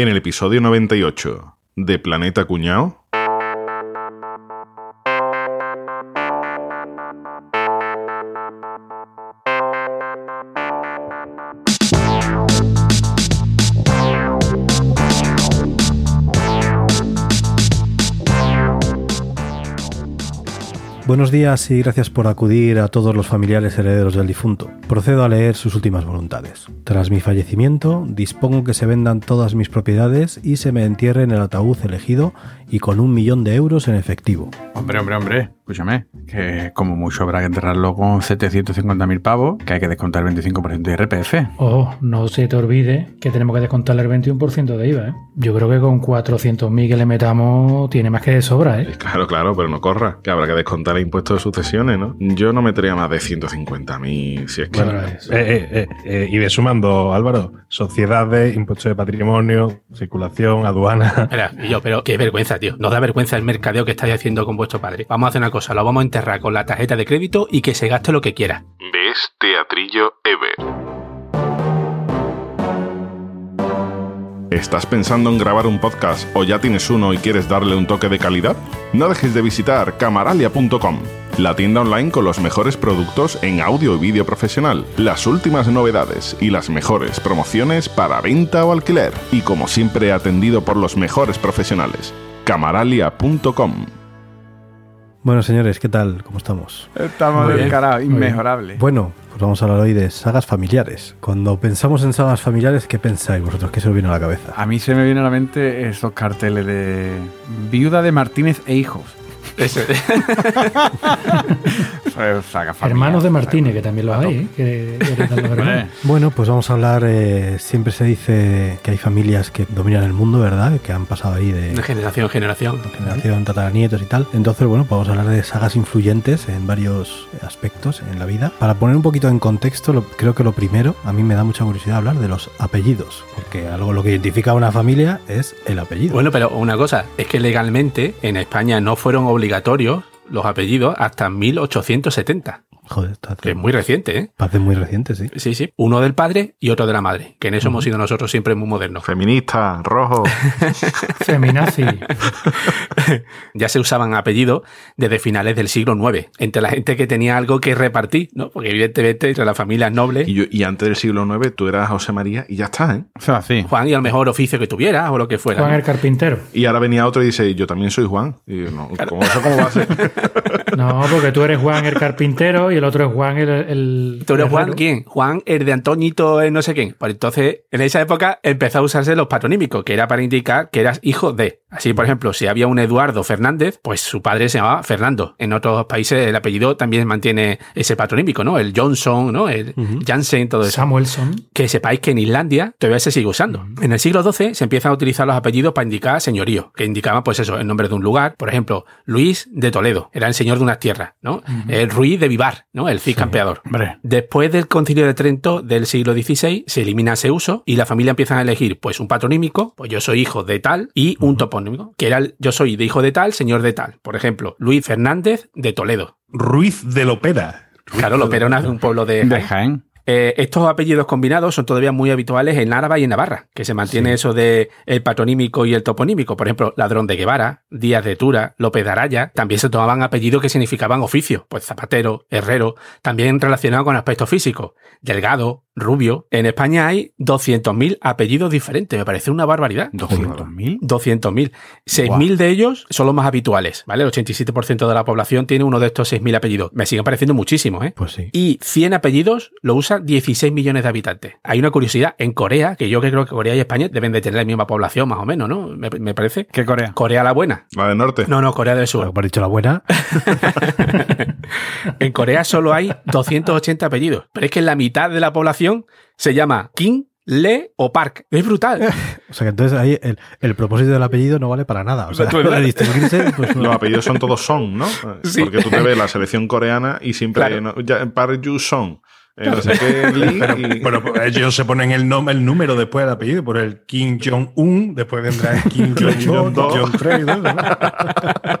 En el episodio 98 de Planeta Cuñao. Buenos días y gracias por acudir a todos los familiares herederos del difunto. Procedo a leer sus últimas voluntades. Tras mi fallecimiento, dispongo que se vendan todas mis propiedades y se me entierre en el ataúd elegido y con un millón de euros en efectivo. Hombre, hombre, hombre, escúchame, que como mucho habrá que enterrarlo con 750.000 pavos, que hay que descontar el 25% de IRPF. Oh, no se te olvide que tenemos que descontar el 21% de IVA, ¿eh? Yo creo que con 400.000 que le metamos tiene más que de sobra, ¿eh? Claro, claro, pero no corra, que habrá que descontar el impuesto de sucesiones, ¿no? Yo no metería más de 150.000 si es que... Bueno, eh, eh, eh, y de sumando, Álvaro, sociedades, impuestos de patrimonio, circulación, aduana. Espera, y yo, pero qué vergüenza, tío. Nos da vergüenza el mercadeo que estáis haciendo con vuestro padre. Vamos a hacer una cosa, lo vamos a enterrar con la tarjeta de crédito y que se gaste lo que quiera. ¿Ves Teatrillo Ever? ¿Estás pensando en grabar un podcast o ya tienes uno y quieres darle un toque de calidad? No dejes de visitar camaralia.com, la tienda online con los mejores productos en audio y vídeo profesional, las últimas novedades y las mejores promociones para venta o alquiler. Y como siempre atendido por los mejores profesionales. camaralia.com Bueno, señores, ¿qué tal? ¿Cómo estamos? Estamos muy bien. inmejorables. Bueno, pues vamos a hablar hoy de sagas familiares. Cuando pensamos en sagas familiares, ¿qué pensáis vosotros? ¿Qué se os viene a la cabeza? A mí se me viene a la mente esos carteles de Viuda de Martínez e hijos. Eso. Hermanos de Martínez, que también los hay, ¿eh? Que Bueno, pues vamos a hablar, eh, siempre se dice que hay familias que dominan el mundo, ¿verdad? Que han pasado ahí de De generación en generación. generación, tataranietos y tal. Entonces, bueno, pues vamos a hablar de sagas influyentes en varios aspectos en la vida. Para poner un poquito en contexto, lo- creo que lo primero, a mí me da mucha curiosidad hablar de los apellidos, porque algo lo que identifica a una familia es el apellido. Bueno, pero una cosa, es que legalmente en España no fueron obligatorios los apellidos hasta 1870, Joder, que es muy reciente, ¿eh? hace muy reciente, sí. Sí, sí. Uno del padre y otro de la madre, que en eso hemos sido nosotros siempre muy modernos. Feminista, rojo. Feminazi. ya se usaban apellidos desde finales del siglo IX, entre la gente que tenía algo que repartir, ¿no? Porque evidentemente entre las familias nobles, Y, yo- y antes del siglo IX tú eras José María y ya está, ¿eh? Eso es así. Juan y al mejor oficio que tuvieras o lo que fuera. Juan ¿no? el carpintero. Y ahora venía otro y dice, yo también soy Juan. Y yo, no, ¿cómo, ¿Eso cómo va a ser? No, porque tú eres Juan el carpintero y el otro es Juan el. el ¿Tú eres Juan quién? Juan, el de Antoñito, el no sé quién. Pues entonces, en esa época empezó a usarse los patronímicos, que era para indicar que eras hijo de. Así, por ejemplo, si había un Eduardo Fernández, pues su padre se llamaba Fernando. En otros países el apellido también mantiene ese patronímico, ¿no? El Johnson, ¿no? El Jansen, todo eso. Samuelson. que sepáis que en Islandia todavía se sigue usando. En el siglo XII se empiezan a utilizar los apellidos para indicar señorío, que indicaban, pues eso, el nombre de un lugar. Por ejemplo, Luis de Toledo, era el señor de unas tierras, ¿no? El Ruiz de Vivar, ¿no? El Cid campeador. Hombre, Después del concilio de Trento del siglo XVI se elimina ese uso y la familia empieza a elegir pues un patronímico, pues yo soy hijo de tal y un topónimo, que era el yo soy de hijo de tal, señor de tal. Por ejemplo, Luis Fernández de Toledo. Ruiz de Lopera. Claro, Loperona es un pueblo de, de Jaén. Eh, estos apellidos combinados son todavía muy habituales en Áraba y en Navarra, que se mantiene eso de el patronímico y el toponímico. Por ejemplo, Ladrón de Guevara, Díaz de Tura, López de Araya. También se tomaban apellidos que significaban oficio, pues zapatero, herrero, también relacionado con aspectos físicos, delgado, rubio. En España hay 200.000 apellidos diferentes, me parece una barbaridad. 200.000. 200.000. 6.000 de ellos son los más habituales, ¿vale? El 87% de la población tiene uno de estos 6.000 apellidos. Me siguen pareciendo muchísimos, ¿eh? Pues sí. Y 100 apellidos lo usan 16 millones de habitantes. Hay una curiosidad, en Corea, que yo que creo que Corea y España deben de tener la misma población, más o menos, ¿no? Me, me parece. ¿Qué Corea? Corea la buena. La del norte. No, no, Corea del Sur. Has dicho la buena, En Corea solo hay 280 apellidos. Pero es que la mitad de la población se llama Kim, Le o Park. Es brutal. o sea que entonces ahí el, el propósito del apellido no vale para nada. O sea, Tú- para distinguirse, pues no. Los apellidos son todos Son, ¿no? Sí. Porque tú te ves la selección coreana y siempre Claro. no, ya, Park Yu Son. Eh, no sé qué, Lee y- Bueno, pues ellos se ponen el, nombre, el número después del apellido, por el Kim Jong-un, después vendrá el Kim Jong-2, Jong-dos. Jong-3 y todo eso, ¿no?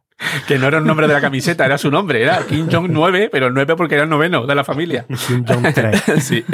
que no era el nombre de la camiseta, era su nombre, era Kim Jong 9, pero el 9 porque era el noveno de la familia. Kim Jong 3. Sí.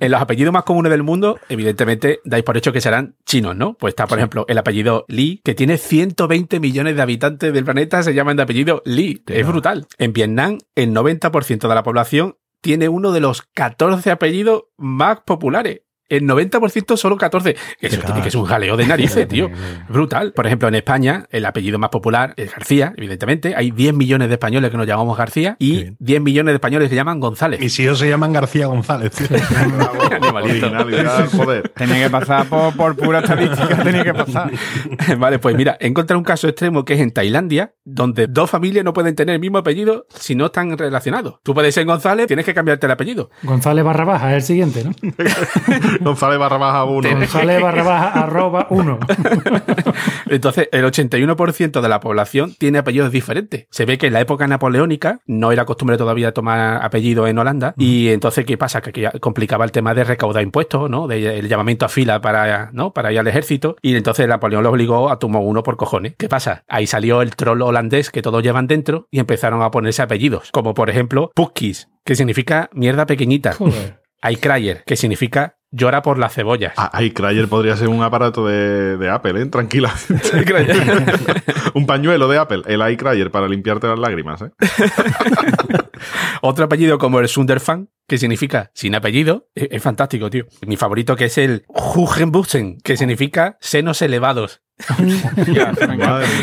En los apellidos más comunes del mundo, evidentemente, dais por hecho que serán chinos, ¿no? Pues está, por ejemplo, el apellido Li, que tiene 120 millones de habitantes del planeta, se llaman de apellido Li. Es brutal. En Vietnam, el 90% de la población tiene uno de los 14 apellidos más populares. El 90% solo 14. Eso tiene que es un jaleo de narices, tío. Brutal. Por ejemplo, en España, el apellido más popular es García, evidentemente. Hay 10 millones de españoles que nos llamamos García y bien. 10 millones de españoles que se llaman González. Mis hijos se llaman García González. tío. Joder. Tenía que pasar por, por pura estadística, tenía que pasar. Vale, pues mira, he encontrado un caso extremo que es en Tailandia, donde dos familias no pueden tener el mismo apellido si no están relacionados. Tú puedes ser González, tienes que cambiarte el apellido. González barra baja es el siguiente, ¿no? González barra baja uno. González barra baja arroba uno. Entonces, el 81% de la población tiene apellidos diferentes. Se ve que en la época napoleónica no era costumbre todavía tomar apellido en Holanda. Y entonces, ¿qué pasa? Que complicaba el tema de recaudar impuestos, ¿no? De, el llamamiento a fila para, ¿no? para ir al ejército. Y entonces Napoleón los obligó a tomar uno por cojones. ¿Qué pasa? Ahí salió el troll holandés que todos llevan dentro y empezaron a ponerse apellidos. Como por ejemplo, Puskis, que significa mierda pequeñita. Joder. Aikrayer, que significa llora por las cebollas. Ah, Ay, Cryer podría ser un aparato de, de Apple, ¿eh? Tranquila. un pañuelo de Apple, el iCryer, para limpiarte las lágrimas, ¿eh? Otro apellido como el Sunderfan, que significa sin apellido, es, es fantástico, tío. Mi favorito que es el Hugenbussen, que significa senos elevados. Ya.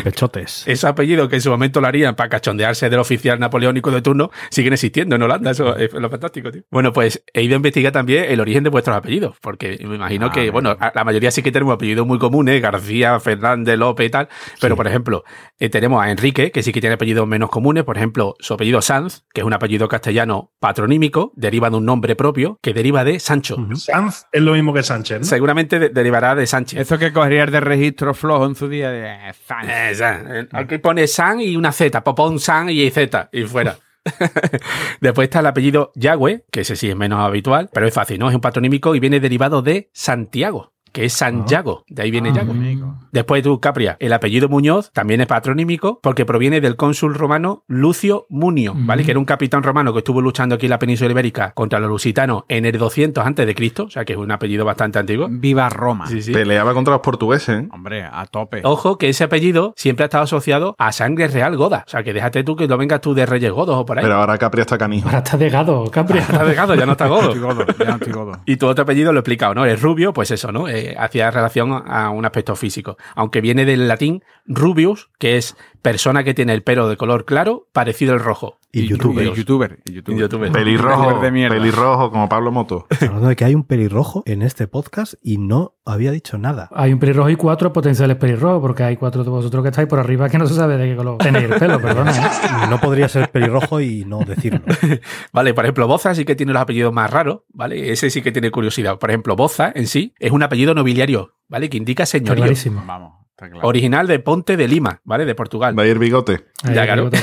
Pechotes. Ese apellido que en su momento lo harían para cachondearse del oficial napoleónico de turno, siguen existiendo en Holanda. Eso es lo fantástico, tío. Bueno, pues he ido a investigar también el origen de vuestros apellidos, porque me imagino Ah, que, venga. bueno, la mayoría sí que tenemos apellidos muy comunes, García, Fernández, López y tal, pero por ejemplo, eh, tenemos a Enrique, que sí que tiene apellidos menos comunes, por ejemplo, su apellido Sanz, que es un apellido castellano patronímico, deriva de un nombre propio, que deriva de Sancho. Sanz es lo mismo que Sánchez, ¿no? Seguramente de- derivará de Sánchez. Eso que cogerías de registro flojo en su día de eh, fan. Eh. Eh, Aquí pone San y una Z, pon San y Z y fuera. Después está el apellido Yagüe, que ese sí es menos habitual, pero es fácil, ¿no? Es un patronímico y viene derivado de Santiago, que es Santiago, de ahí viene Ah, Yago. amigo. Después tú, Capria, el apellido Muñoz también es patronímico porque proviene del cónsul romano Lucio Munio, ¿vale? Mm. Que era un capitán romano que estuvo luchando aquí en la península ibérica contra los lusitanos en el 200 antes de Cristo, o sea que es un apellido bastante antiguo. Viva Roma. Sí, sí. Peleaba contra los portugueses, ¿eh? Hombre, a tope. Ojo que ese apellido siempre ha estado asociado a sangre real goda. O sea, que déjate tú que lo vengas tú de Reyes Godos o por ahí. Pero ahora Capri está canijo. Ahora está de gado, Capri. Está dejado, ya no está godo. ya no estoy godo. Y tu otro apellido lo he explicado, ¿no? Es rubio, pues eso, ¿no? Hacía relación a un aspecto físico. Aunque viene del latín rubius, que es persona que tiene el pelo de color claro, parecido al rojo. Y youtuber. Y youtuber. Y youtuber. Y youtuber. Pelirrojo, de mierda. pelirrojo, como Pablo Moto. Hablando de que hay un pelirrojo en este podcast y no había dicho nada. Hay un pelirrojo y cuatro potenciales pelirrojos, porque hay cuatro de vosotros que estáis por arriba que no se sabe de qué color tenéis el pelo, perdona. ¿eh? No podría ser pelirrojo y no decirlo. Vale, por ejemplo, Boza sí que tiene los apellidos más raros, ¿vale? Ese sí que tiene curiosidad. Por ejemplo, Boza en sí es un apellido nobiliario, ¿vale? Que indica señorío. clarísimo. Vamos, claro. Original de Ponte de Lima, ¿vale? De Portugal. Va a ir bigote. Ya, claro. sí.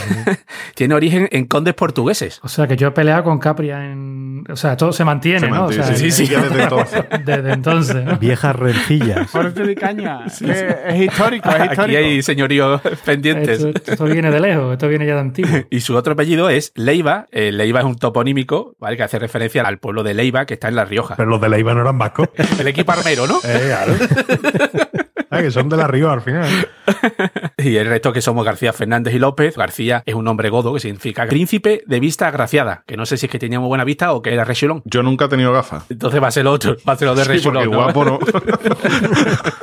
Tiene origen en condes portugueses. O sea, que yo he peleado con Capria en... O sea, todo se mantiene, Se ¿no? mantiene, O sea, sí, sí, ya desde entonces. Desde entonces, ¿no? Viejas rencillas. Por eso de caña. Es histórico, es histórico. Aquí hay señoríos pendientes. Esto, esto viene de lejos, esto viene ya de antiguo. Y su otro apellido es Leiva. Eh, Leiva es un toponímico, ¿vale? Que hace referencia al pueblo de Leiva, que está en La Rioja. Pero los de Leiva no eran vascos. El equipo armero, ¿no? Eh, claro. Ah, que son de la Río al final. Y el resto que somos García Fernández y López. García es un nombre godo que significa príncipe de vista agraciada. Que no sé si es que tenía muy buena vista o que era rechulón. Yo nunca he tenido gafas. Entonces va a ser lo otro, va a ser lo de Sí, rechulón. guapo no.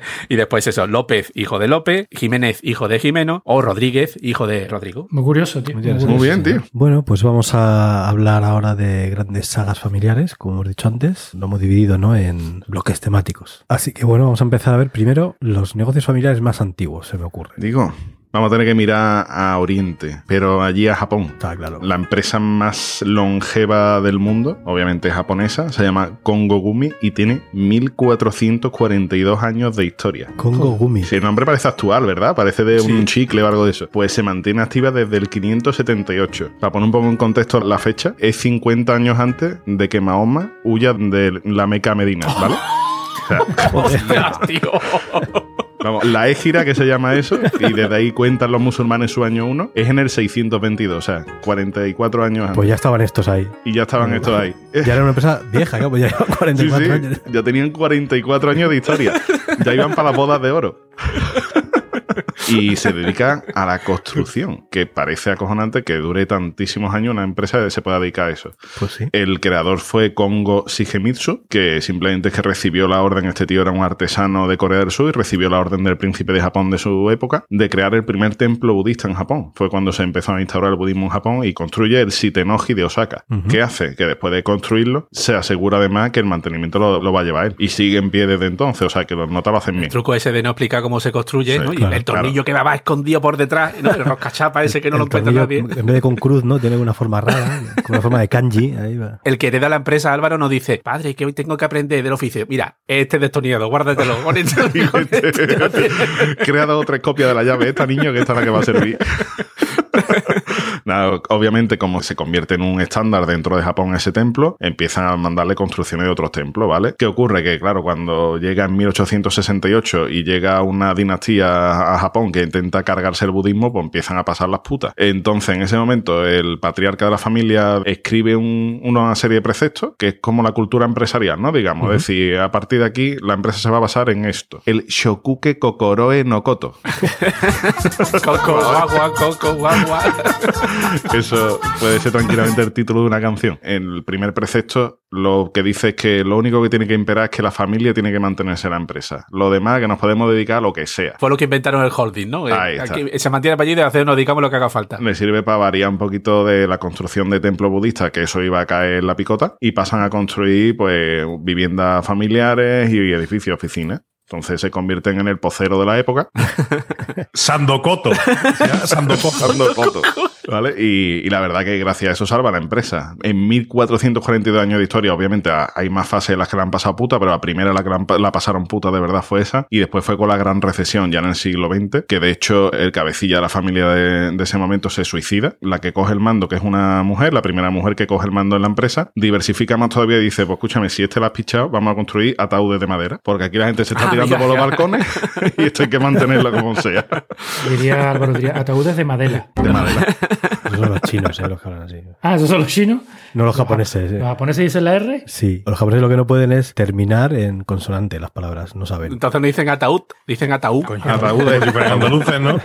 y después eso, López, hijo de López, Jiménez, hijo de Jimeno, o Rodríguez, hijo de Rodrigo. Muy curioso, tío. Muy bien, tío. Bueno, pues vamos a hablar ahora de grandes sagas familiares, como hemos dicho antes. Lo hemos dividido ¿no? en bloques temáticos. Así que bueno, vamos a empezar a ver primero los negocios familiares más antiguos, se me ocurre. Digo, vamos a tener que mirar a Oriente, pero allí a Japón. Está claro. La empresa más longeva del mundo, obviamente es japonesa, se llama Kongo Gumi y tiene 1442 años de historia. Congo Gumi. Si el nombre parece actual, ¿verdad? Parece de Sí. un chicle o algo de eso. Pues se mantiene activa desde el 578. Para poner un poco en contexto la fecha, es 50 años antes de que Mahoma huya de la Meca a Medina, ¿vale? O sea, Hostias, tío. Vamos, la égira que se llama eso, y desde ahí cuentan los musulmanes su año 1, es en el 622, o sea, 44 años antes. Pues ya estaban estos ahí. y ya estaban estos ahí. Ya era una empresa vieja, claro, pues ya llevan Sí, 44 sí, años. ya tenían 44 años de historia. Ya iban para las bodas de oro. Y se dedican a la construcción, que parece acojonante que dure tantísimos años una empresa que se pueda dedicar a eso. Pues sí. El creador fue Kongo Shigemitsu, que simplemente es que recibió la orden, este tío era un artesano de Corea del Sur y recibió la orden del príncipe de Japón de su época de crear el primer templo budista en Japón. Fue cuando se empezó a instaurar el budismo en Japón y construye el Shitenoji de Osaka. ¿Qué hace? Que después de construirlo, se asegura además que el mantenimiento lo, lo va a llevar él. Y sigue en pie desde entonces, o sea que los notas lo hacen bien. El truco ese de no explicar cómo se construye, Sí, ¿no? Y claro, el tornillo que va, escondido por detrás, ¿no? El roscachapa ese que no lo encuentra nadie. En vez de con cruz, ¿no? Tiene una forma rara, con una forma de kanji. Ahí va. El que hereda la empresa, Álvaro, nos dice, padre, que hoy tengo que aprender del oficio. Mira, este destornillado, guárdatelo. con esto- con esto ya tienes. Crea dos o tres copias de la llave esta niño que esta es la que va a servir. Nada, obviamente, como se convierte en un estándar dentro de Japón ese templo, empiezan a mandarle construcciones de otros templos, ¿vale? ¿Qué ocurre? Que, claro, cuando llega en 1868 y llega una dinastía a Japón que intenta cargarse el budismo, pues empiezan a pasar las putas. Entonces, en ese momento, el patriarca de la familia escribe un- una serie de preceptos que es como la cultura empresarial, ¿no? Digamos, es decir, a partir de aquí, la empresa se va a basar en esto. El Shokuke Kokoroe no Koto. Coco, coco. Eso puede ser tranquilamente el título de una canción. En el primer precepto lo que dice es que lo único que tiene que imperar es que la familia tiene que mantenerse en la empresa. Lo demás que nos podemos dedicar a lo que sea. Fue lo que inventaron el holding, ¿no? Ahí Eh, está. aquí se mantiene para allí de hacer, nos dedicamos lo que haga falta. Le sirve para variar un poquito de la construcción de templos budistas, que eso iba a caer en la picota, y pasan a construir pues viviendas familiares y edificios, oficinas. Entonces se convierten en el pocero de la época. Sandocoto. Sandocoto. ¿Vale? Y, y la verdad que gracias a eso salva la empresa. En 1442 años de historia, obviamente ha- hay más fases en las que la han pasado puta, pero la primera la que la, pasaron puta de verdad fue esa. Y después fue con la gran recesión ya en el siglo XX, que de hecho el cabecilla de la familia de, de ese momento se suicida. La que coge el mando, que es una mujer, la primera mujer que coge el mando en la empresa, diversifica más todavía y dice, pues escúchame, si este la has pichado, vamos a construir ataúdes de madera. Porque aquí la gente se está Ah, tirando por los ya. balcones y esto hay que mantenerlo como sea. Diría Álvaro, diría ataúdes de madera. De madera. Esos son los chinos, ¿eh? Los que hablan así. Ah, esos son los chinos. No los japoneses. ¿eh? Los japoneses dicen la R. Sí, los japoneses lo que no pueden es terminar en consonante las palabras, no saben. Entonces no dicen ataúd, dicen ataúd. Ataúdes. Si fueran andaluces, ¿no?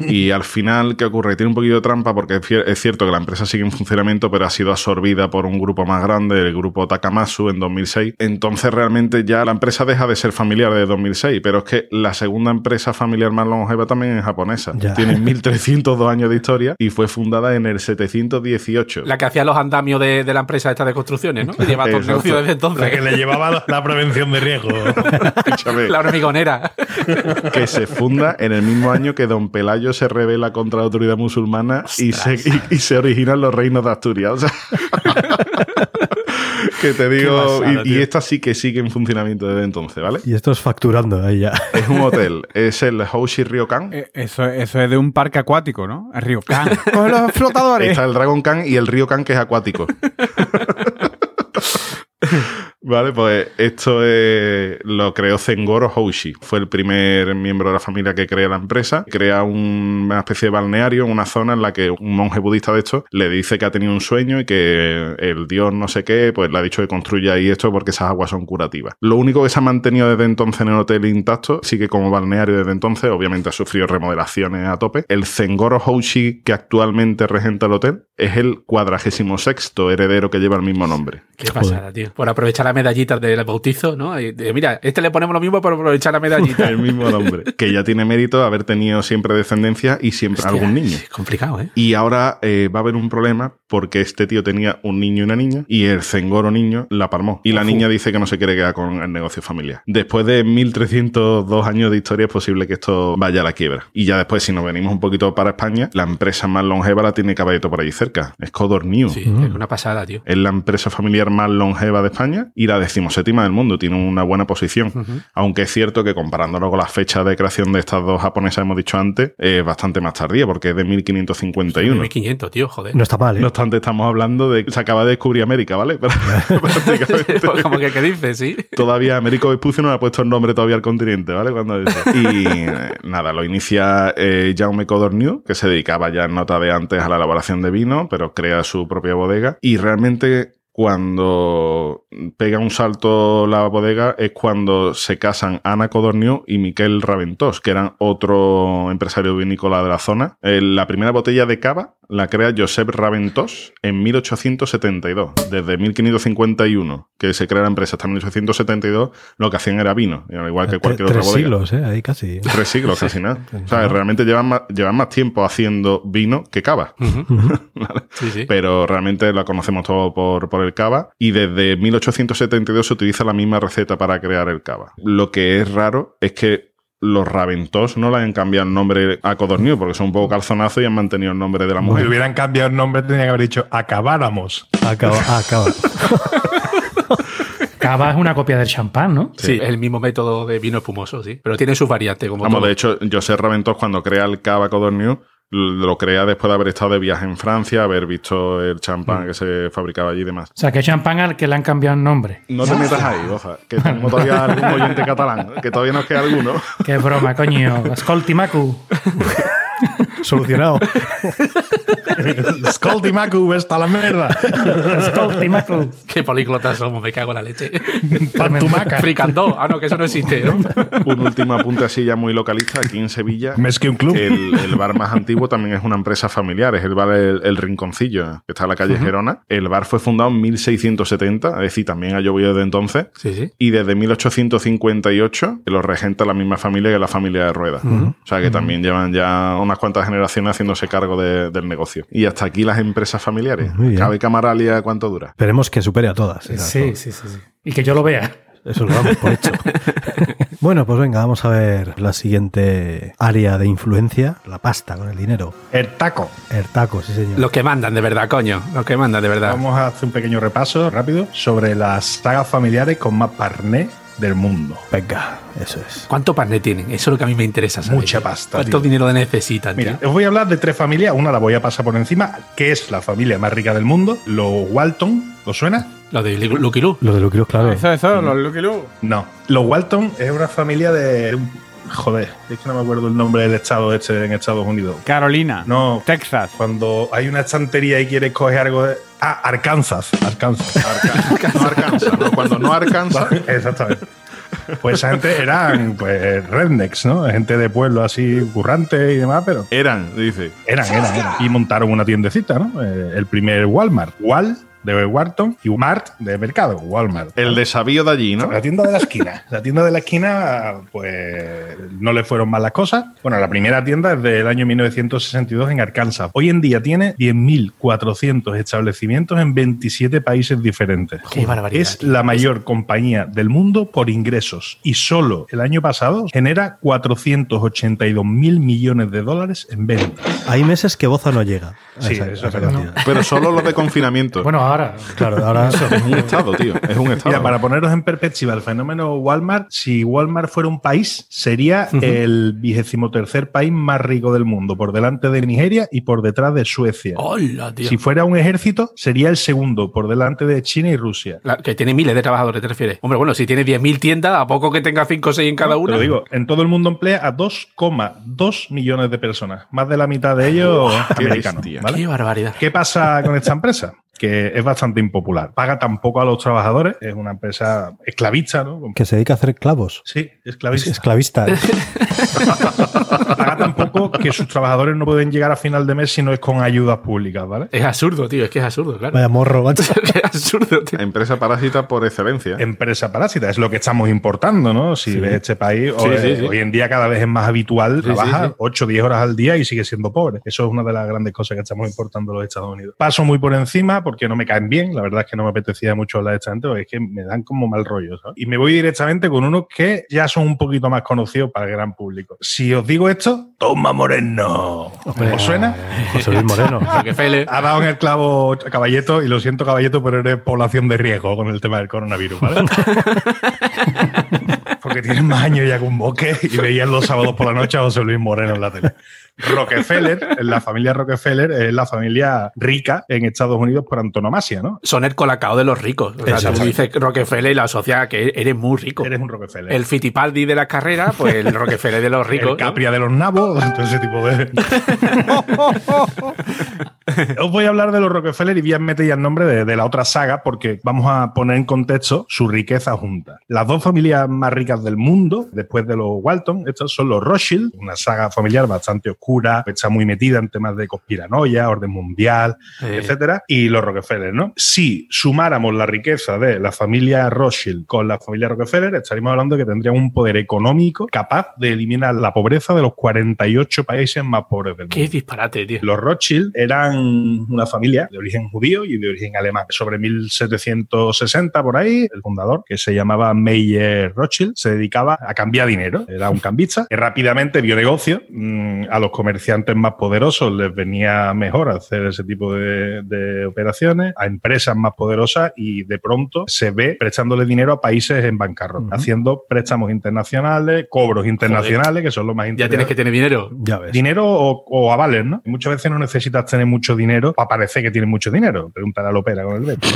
Y al final, ¿qué ocurre? Tiene un poquito de trampa porque es es cierto que la empresa sigue en funcionamiento, pero ha sido absorbida por un grupo más grande, el grupo Takamasu, en 2006. Entonces, realmente ya la empresa deja de ser familiar de 2006, pero es que la segunda empresa familiar más longeva también es japonesa. Ya. Tiene 1302 años de historia y fue fundada en el 718. La que hacía los andamios de, de la empresa esta de construcciones, ¿no? Que lleva todo negocio desde La que entonces. le llevaba la, prevención de riesgo. La hormigonera. que se funda en el mismo año que Don Pelayo se revela contra la autoridad musulmana y se, y, y se originan los reinos de Asturias. O sea, que te digo, pasada, y, esta sí que sigue en funcionamiento desde entonces, ¿vale? Y esto es facturando ahí ya. Es un hotel, es el Hoshi Ryokan. Eh, Eso, eso es de un parque acuático, ¿no? El río Can. Coge los flotadores. Está el Dragon Khan y el Ryokan que es acuático. Vale, pues esto es- lo creó Zengoro Hoshi. Fue el primer miembro de la familia que crea la empresa. Crea un- una especie de balneario en una zona en la que un monje budista de esto le dice que ha tenido un sueño y que el dios no sé qué, pues le ha dicho que construya ahí esto porque esas aguas son curativas. Lo único que se ha mantenido desde entonces en el hotel intacto, sigue como balneario desde entonces, obviamente ha sufrido remodelaciones a tope. El Zengoro Hoshi que actualmente regenta el hotel es el cuadragésimo sexto heredero que lleva el mismo nombre. Qué pasada, tío. Por aprovechar las medallitas del bautizo, ¿no? Y, de, mira, este le ponemos lo mismo por aprovechar la medallita. El mismo nombre. que ya tiene mérito haber tenido siempre descendencia y siempre Hostia, algún niño. es complicado, ¿eh? Y ahora eh, va a haber un problema porque este tío tenía un niño y una niña y el cengoro niño la palmó. Y la niña dice que no se quiere quedar con el negocio familiar. Después de 1302 años de historia es posible que esto vaya a la quiebra. Y ya después, si nos venimos un poquito para España, la empresa más longeva la tiene Caballito por ahí cerca. Es Codorniu. Sí, es una pasada, tío. Es la empresa familiar más longeva de España y y la decimoséptima del mundo. Tiene una buena posición. Aunque es cierto que comparándolo con la fecha de creación de estas dos japonesas, hemos dicho antes, es bastante más tardía porque es de 1551. 1500, tío, joder. No está mal, ¿eh? No obstante, estamos hablando de que se acaba de descubrir América, ¿vale? Pero- prácticamente. Como que, ¿qué dices? Sí. Todavía Américo Vespucio no le ha puesto el nombre todavía al continente, ¿vale? Cuando. Y eh, nada, lo inicia eh, Jaume Codorniu, que se dedicaba ya en nota de antes a la elaboración de vino, pero crea su propia bodega. Y realmente cuando pega un salto la bodega es cuando se casan Ana Codorniu y Miquel Raventós, que eran otro empresario vinícola de la zona. Eh, la primera botella de cava la crea Josep Raventós en 1872. Desde 1551, que se crea la empresa, hasta 1872, lo que hacían era vino, al igual que Tre- cualquier otra Tres bodega. siglos, ¿eh? Ahí casi. Tres siglos, casi nada. O sea, realmente llevan más, llevan más tiempo haciendo vino que cava. Sí, sí. Pero realmente la conocemos todo por, por el cava. Y desde 1872 se utiliza la misma receta para crear el cava. Lo que es raro es que los Raventós no le han cambiado el nombre a Codorniu, porque son un poco calzonazo y han mantenido el nombre de la Si mujer. hubieran cambiado el nombre, tenía que haber dicho acabáramos. Acaba, acaba. Cava es una copia del champán, ¿no? Sí, es el mismo método de vino espumoso, sí. Pero tiene sus variantes, como Vamos, todo. de hecho, José Raventós, cuando crea el cava Codorniu, lo crea después de haber estado de viaje en Francia, haber visto el champán que se fabricaba allí y demás. O sea, que champán al que le han cambiado el nombre. No te metas ahí, oja, que tenemos todavía algún oyente catalán, que todavía nos queda alguno. Qué broma, coño. Escolti Macu. Solucionado. Scolti Macu, está la mierda. Escolti Macu. Qué políglotas somos, me cago en la leche. Pantumaca. Fricandó. Ah, no, que eso no existe, ¿no? Un último apunte así ya muy localista, aquí en Sevilla. Que un club. El, el bar más antiguo también es una empresa familiar, es el bar El, El Rinconcillo, que está en la calle Gerona. El bar fue fundado en 1670, es decir, también ha llovido desde entonces. Sí, sí. Y desde 1858 que lo regenta la misma familia que la familia de Rueda. O sea que también llevan ya unas cuantas generaciones haciéndose cargo de- del negocio. Y hasta aquí las empresas familiares. ¿Cabe Camaralia cuánto dura? Esperemos que supere a todas. Sí, sí, sí, sí. Y que yo lo vea. Eso lo damos por hecho. bueno, pues venga, vamos a ver la siguiente área de influencia, la pasta con el dinero. El taco. El taco, sí señor. Los que mandan de verdad, coño. Los que mandan de verdad. Vamos a hacer un pequeño repaso rápido sobre las sagas familiares con más parné del mundo. Venga, eso es. ¿Cuánto parné tienen? Eso es lo que a mí me interesa saber. Mucha pasta, ¿Cuánto tío. dinero necesitan? Mira, tío? os voy a hablar de tres familias. Una la voy a pasar por encima, que es la familia más rica del mundo, los Walton. ¿Os suena? Lo de Lucky Lu. Lo de Luquillo, claro. Eso, eso, los Lucky Luke. No. Los Walton es una familia de. Joder, es que no me acuerdo el nombre del estado este en Estados Unidos. Carolina. No. Texas. Cuando hay una estantería y quieres coger algo de. Ah, Arkansas. Arkansas. No alcanza, ¿no? Cuando no alcanza, Exactamente. Pues esa gente eran pues rednecks, ¿no? Gente de pueblo así currante y demás, pero eran, dice. eran, eran, eran. Y montaron una tiendecita, ¿no? Eh, el primer Walmart. Wal de Wharton y Mart de mercado. Walmart. El desafío de allí, ¿no? La tienda de la esquina. La tienda de la esquina, pues no le fueron mal las cosas. Bueno, la primera tienda es del año 1962 en Arkansas. Hoy en día tiene 10.400 establecimientos en 27 países diferentes. Qué barbaridad. Es la mayor compañía del mundo por ingresos y solo el año pasado genera 482 mil millones de dólares en ventas. Hay meses que Boza no llega. Sí, esa- eso es verdad. cantidad. Pero solo los de confinamiento. Bueno, ahora. Claro, ahora es un estado, tío. Es un estado. Mira, para poneros en perspectiva el fenómeno Walmart, si Walmart fuera un país, sería el vigésimo tercer país más rico del mundo, por delante de Nigeria y por detrás de Suecia. Hola, tío. Si fuera un ejército, sería el segundo, por delante de China y Rusia. La- que tiene miles de trabajadores, ¿te refieres? Hombre, bueno, si tiene 10.000 tiendas, ¿a poco que tenga 5 o 6 en cada Te una? lo digo, en todo el mundo emplea a 2,2 millones de personas, más de la mitad de ellos americanos. Qué barbaridad. ¿Qué pasa con esta empresa? Que es bastante impopular. Paga tan poco a los trabajadores, es una empresa esclavista, ¿no? que se dedica a hacer clavos. Sí, Es esclavista. esclavista. ¿eh? paga tan poco que sus trabajadores no pueden llegar a final de mes si no es con ayudas públicas, ¿vale? Es absurdo, tío. Es que es absurdo, claro. Vaya morro, macho. es absurdo, tío. Empresa parásita por excelencia. Empresa parásita, es lo que estamos importando, ¿no? Si ves este país, Sí, hoy, sí, sí. hoy en día cada vez es más habitual, Sí, trabaja sí, sí. 8 o 10 horas al día y sigue siendo pobre. Eso es una de las grandes cosas que estamos importando los Estados Unidos. Paso muy por encima, porque no me caen bien. La verdad es que no me apetecía mucho hablar de esta gente, porque es que me dan como mal rollo. ¿sabes? Y me voy directamente con unos que ya son un poquito más conocidos para el gran público. Si os digo esto, Toma Moreno. ¿Os suena? José Luis Moreno. Ha dado en el clavo Caballeto, y lo siento, Caballeto, pero eres población de riesgo con el tema del coronavirus, ¿vale? Porque tienes más años ya que un boque y veías los sábados por la noche a José Luis Moreno en la tele. Rockefeller, la familia Rockefeller, es la familia rica en Estados Unidos por antonomasia, ¿no? Son el colacao de los ricos. O sea, tú dices Rockefeller y la asocia que eres muy rico. Eres un Rockefeller. El Fittipaldi de la carrera, pues el Rockefeller de los ricos. El Capria de los nabos, todo ese tipo de. Os voy a hablar de los Rockefeller y a meter ya el nombre de, de la otra saga porque vamos a poner en contexto su riqueza junta. Las dos familias más ricas del mundo, después de los Walton, estos son los Rothschild, una saga familiar bastante oscura, está muy metida en temas de conspiranoia, orden mundial, etcétera, y los Rockefeller, ¿no? Si sumáramos la riqueza de la familia Rothschild con la familia Rockefeller, estaríamos hablando de que tendrían un poder económico capaz de eliminar la pobreza de los 48 países más pobres del mundo. Qué disparate, tío. Los Rothschild eran una familia de origen judío y de origen alemán. Sobre 1760 por ahí, el fundador, que se llamaba Meyer Rothschild, se dedicaba a cambiar dinero. Era un cambista que rápidamente vio negocio. Mm, A los comerciantes más poderosos les venía mejor hacer ese tipo de, de operaciones, a empresas más poderosas y de pronto se ve prestándole dinero a países en bancarrota, haciendo préstamos internacionales, cobros internacionales, que son los más Ya interesantes tienes que tener dinero. Ya ves. dinero o, o avales, ¿no? Muchas veces no necesitas tener mucho dinero para parecer que tienes mucho dinero. Pregúntale a Lopera con el Beto.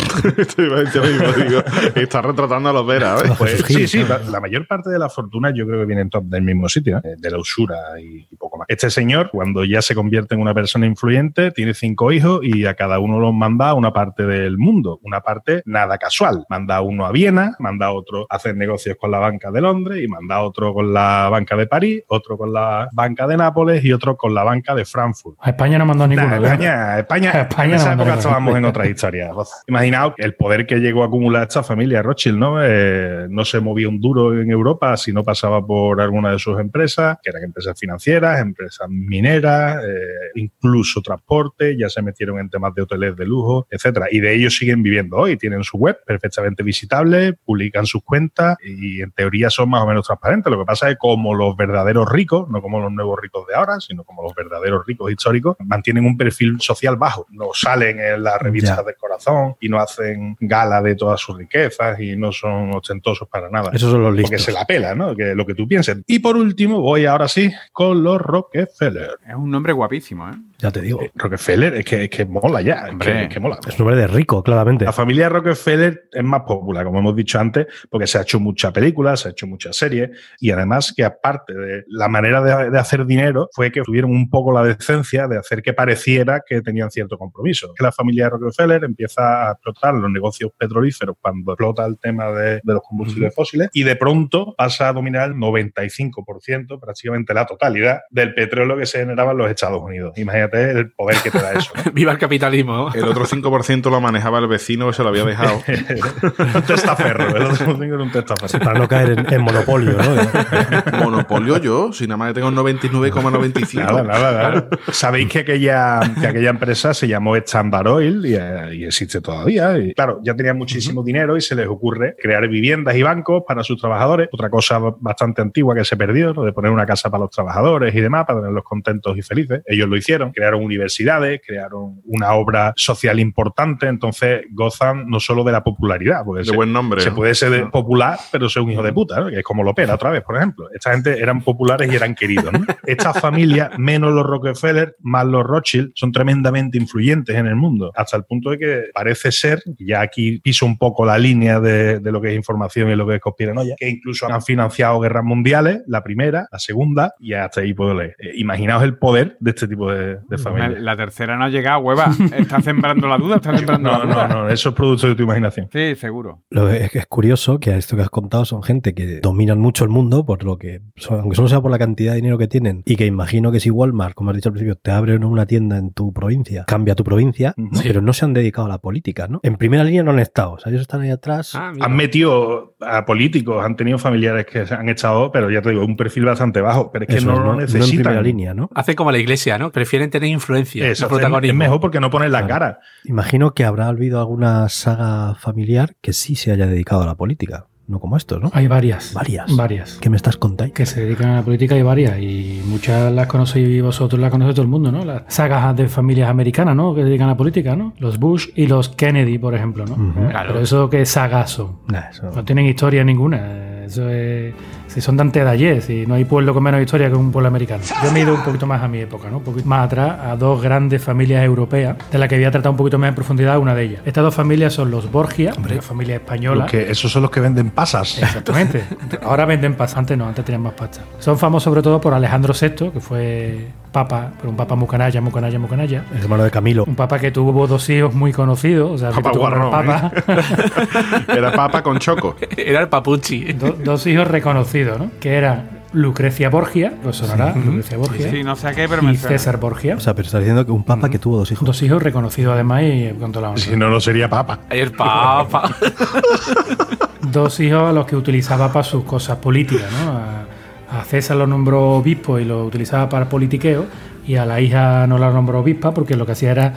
Yo mismo digo, está retratando a los Veras, ¿ves? Pues, sí, sí, la, la mayor parte de la fortuna yo creo que viene top del mismo sitio, ¿eh? de la usura y, y poco más. Este señor, cuando ya se convierte en una persona influyente, tiene cinco hijos y a cada uno los manda a una parte del mundo, una parte nada casual. Manda a uno a Viena, manda a otro a hacer negocios con la banca de Londres y manda a otro con la banca de París, otro con la banca de Nápoles y otro con la banca de Frankfurt. A España no mandó ninguno. España, España, España en esa no época estábamos en otras historias. Imaginaos el poder que llegó a acumular esta familia Rothschild, ¿no? Eh, no se movía un duro en Europa si no pasaba por alguna de sus empresas, que eran empresas financieras, empresas mineras, eh, incluso transporte, ya se metieron en temas de hoteles de lujo, etcétera. Y de ellos siguen viviendo hoy. Tienen su web perfectamente visitable, publican sus cuentas y en teoría son más o menos transparentes. Lo que pasa es que como los verdaderos ricos, no como los nuevos ricos de ahora, sino como los verdaderos ricos históricos, mantienen un perfil social bajo. No salen en las revistas Ya. del corazón y no hacen gala de todas sus riquezas y no son ostentosos para nada. Esos son los Porque listos. se la pela, ¿no? Que lo que tú pienses. Y por último, voy ahora sí con los Rockefeller. Es un nombre guapísimo, ¿eh? Ya te digo. Eh, Rockefeller es que, es que mola ya, es Hombre. que, es que mola. Es un nombre de rico, claramente. La familia Rockefeller es más popular, como hemos dicho antes, porque se ha hecho muchas películas, se ha hecho muchas series y además que aparte de la manera de, de hacer dinero fue que tuvieron un poco la decencia de hacer que pareciera que tenían cierto compromiso. Que la familia Rockefeller empieza a explotar los negocios petrolíferos cuando explota el tema de, de los combustibles fósiles y de pronto pasa a dominar el 95%, prácticamente la totalidad del petróleo que se generaba en los Estados Unidos. Imagínate el poder que te da eso. ¿no? Viva el capitalismo. El otro 5% lo manejaba el vecino que se lo había dejado. un testaferro, el otro tengo era un testaferro. Para no caer en, en monopolio, ¿no? Monopolio yo, si nada más que tengo 99,95. Nada, nada, nada. Sabéis que aquella, que aquella empresa se llamó Standard Oil y, eh, y existe todavía. Y, claro, ya tenían muchísimo dinero y se les ocurre crear viviendas y bancos para sus trabajadores. Otra cosa bastante antigua que se perdió, ¿no? de poner una casa para los trabajadores y demás, para tenerlos contentos y felices. Ellos lo hicieron, crearon universidades, crearon una obra social importante, entonces gozan no solo de la popularidad, porque De se- buen nombre. se puede ser popular, pero ser un hijo de puta, ¿no? que es como Lopera otra vez, por ejemplo. Esta gente eran populares y eran queridos. ¿no? Esta familia, menos los Rockefeller, más los Rothschild, son tremendamente influyentes en el mundo, hasta el punto de que parece ser, ya aquí piso un poco la línea de, de lo que es información y lo que es conspiranoia, que incluso han financiado guerras mundiales, la primera, la segunda, y hasta ahí puedo leer. Eh, imaginaos el poder de este tipo de, de familias. La tercera no ha llegado, hueva. Está sembrando la duda, está sembrando No, la no, duda. no, eso es producto de tu imaginación. Sí, seguro. Lo que es, que es curioso que a esto que has contado son gente que dominan mucho el mundo, por lo que, aunque solo sea por la cantidad de dinero que tienen, y que imagino que si Walmart, como has dicho al principio, te abre una tienda en tu provincia, cambia tu provincia, pero no se han dedicado a la política, ¿no? En primera línea no han estado, o sea, ellos están ahí atrás. Ah. Han metido a políticos, han tenido familiares que se han echado, pero ya te digo, un perfil bastante bajo. Pero es que Eso no es, lo no- no necesitan. primera línea, ¿no? Hace como la iglesia, ¿no? Prefieren tener influencia, Eso, no es- protagonismo. es mejor porque no ponen la Claro. cara. Imagino que habrá habido alguna saga familiar que sí se haya dedicado a la política, no como estos, ¿no? Hay varias. Varias. Varias. ¿Qué me estás contando? que se dedican a la política hay varias y muchas las conocéis vosotros, las conoce todo el mundo, ¿no? Las sagas de familias americanas, ¿no? Que se dedican a la política, ¿no? Los Bush y los Kennedy, por ejemplo, ¿no? Claro. Pero eso qué sagas son. Nah, eso- No tienen historia ninguna. Eso es. Si son Dante Dayes y no hay pueblo con menos historia que un pueblo americano. Yo me he ido un poquito más a mi época, ¿no? Un poquito más atrás, a dos grandes familias europeas, de las que voy a tratar un poquito más en profundidad una de ellas. Estas dos familias son los Borgia, una familia española. Que, esos son los que venden pasas. Exactamente. Ahora venden pasta. Antes no, antes tenían más pasta. Son famosos sobre todo por Alejandro VI, que fue papa, pero un papa muy canalla, muy canalla, muy canalla. El hermano de Camilo. Un papa que tuvo dos hijos muy conocidos. O sea, Papa guarrón, papa. Era papa con choco. Era el papuchi. Do- dos hijos reconocidos, ¿no? Que eran Lucrecia Borgia, pues sonará, Lucrecia Borgia, Sí, no sé a qué, pero me y. César Borgia. O sea, pero estás diciendo que un papa que tuvo dos hijos. Dos hijos reconocidos además y con toda la honra. Si no, no sería papa. El papa. Dos hijos a los que utilizaba para sus cosas políticas, ¿no? A, a César lo nombró obispo y lo utilizaba para politiqueo, y a la hija no la nombró obispa porque lo que hacía era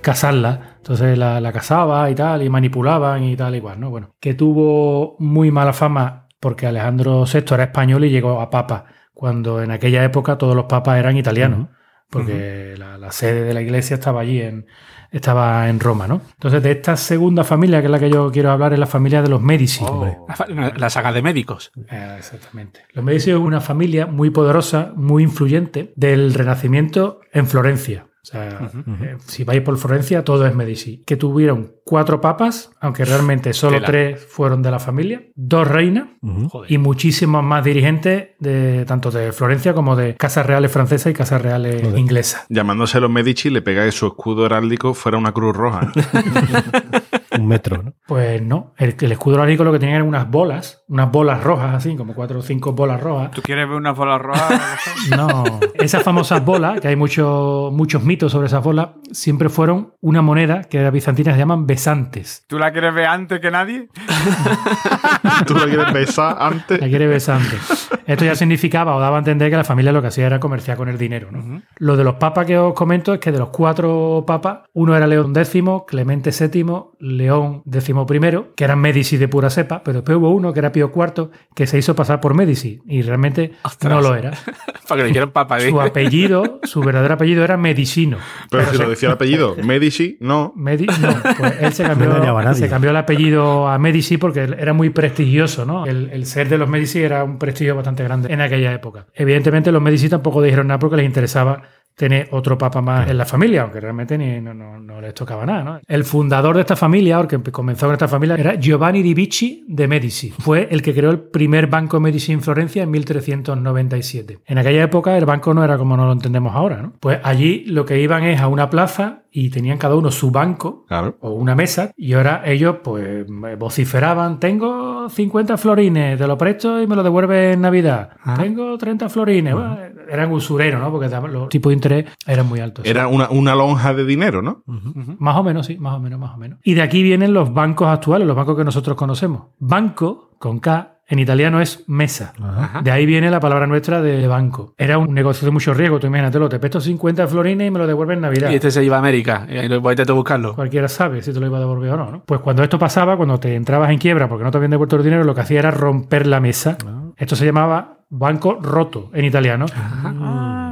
casarla. Entonces la, la casaba y tal, y manipulaban y tal, igual, ¿no? Bueno, que tuvo muy mala fama porque Alejandro VI era español y llegó a papa, cuando en aquella época todos los papas eran italianos, porque la, la sede de la iglesia estaba allí en, estaba en Roma, ¿no? Entonces, de esta segunda familia, que es la que yo quiero hablar, es la familia de los Medici. La, fa- la saga de médicos. Eh, exactamente. Los Medici es una familia muy poderosa, muy influyente del Renacimiento en Florencia. O sea, eh, si vais por Florencia, todo es Medici. Que tuvieron cuatro papas, aunque realmente solo Tela. tres fueron de la familia, dos reinas. Joder. y muchísimos más dirigentes de tanto de Florencia como de casas reales francesas y casas reales inglesas. Llamándose los Medici, le pegáis su escudo heráldico fuera una cruz roja. Un metro, ¿no? Pues no, el, el escudo heráldicos lo que tenían eran unas bolas, unas bolas rojas así, como cuatro o cinco bolas rojas. ¿Tú quieres ver una bola roja? No, esas famosas bolas, que hay muchos muchos mitos sobre esas bolas, siempre fueron una moneda que era bizantina, se llaman besantes. ¿Tú la quieres ver antes que nadie? ¿Tú lo quieres besar antes? La quiere besantes. Esto ya significaba o daba a entender que la familia lo que hacía era comerciar con el dinero. ¿no? Lo de los papas que os comento es que de los cuatro papas, uno era León X, Clemente VII, León XI, que eran Medici de pura cepa, pero después hubo uno que era Pío IV, que se hizo pasar por Medici y realmente Ostras. no lo era. Para que le papa. ¿eh? Su apellido, su verdadero apellido era Medicino. Pero si se- lo decía el apellido, Medici, no. Medi- no, pues él se cambió, se cambió el apellido a Medici porque era muy prestigioso, ¿no? El, el ser de los Medici era un prestigio bastante grande en aquella época. Evidentemente los Medici tampoco dijeron nada porque les interesaba tener otro papa más en la familia, aunque realmente ni- no, no- no les tocaba nada, ¿no? El fundador de esta familia, o el que comenzó con esta familia, era Giovanni di Vici de Medici. Fue el que creó el primer banco Medici en Florencia en 1397. En aquella época el banco no era como no lo entendemos ahora, ¿no? Pues allí lo que iban es a una plaza y tenían cada uno su banco Claro. o una mesa y ahora ellos pues vociferaban tengo 50 florines te lo presto y me lo devuelve en Navidad tengo 30 florines Bueno, eran usureros ¿no? porque los tipos de eran muy altos Era una, una lonja de dinero, ¿no? más o menos sí más o menos más o menos y de aquí vienen los bancos actuales los bancos que nosotros conocemos banco con K en italiano es mesa. Ajá. De ahí viene la palabra nuestra de banco. Era un negocio de mucho riesgo. Tú imagínatelo, te presto 50 florines y me lo devuelves en Navidad. Y este se iba a América. Y voy a buscarlo. Cualquiera sabe si te lo iba a devolver o no, ¿no? Pues cuando esto pasaba, cuando te entrabas en quiebra porque no te habían devuelto el dinero, lo que hacía era romper la mesa. Esto se llamaba banco roto en italiano.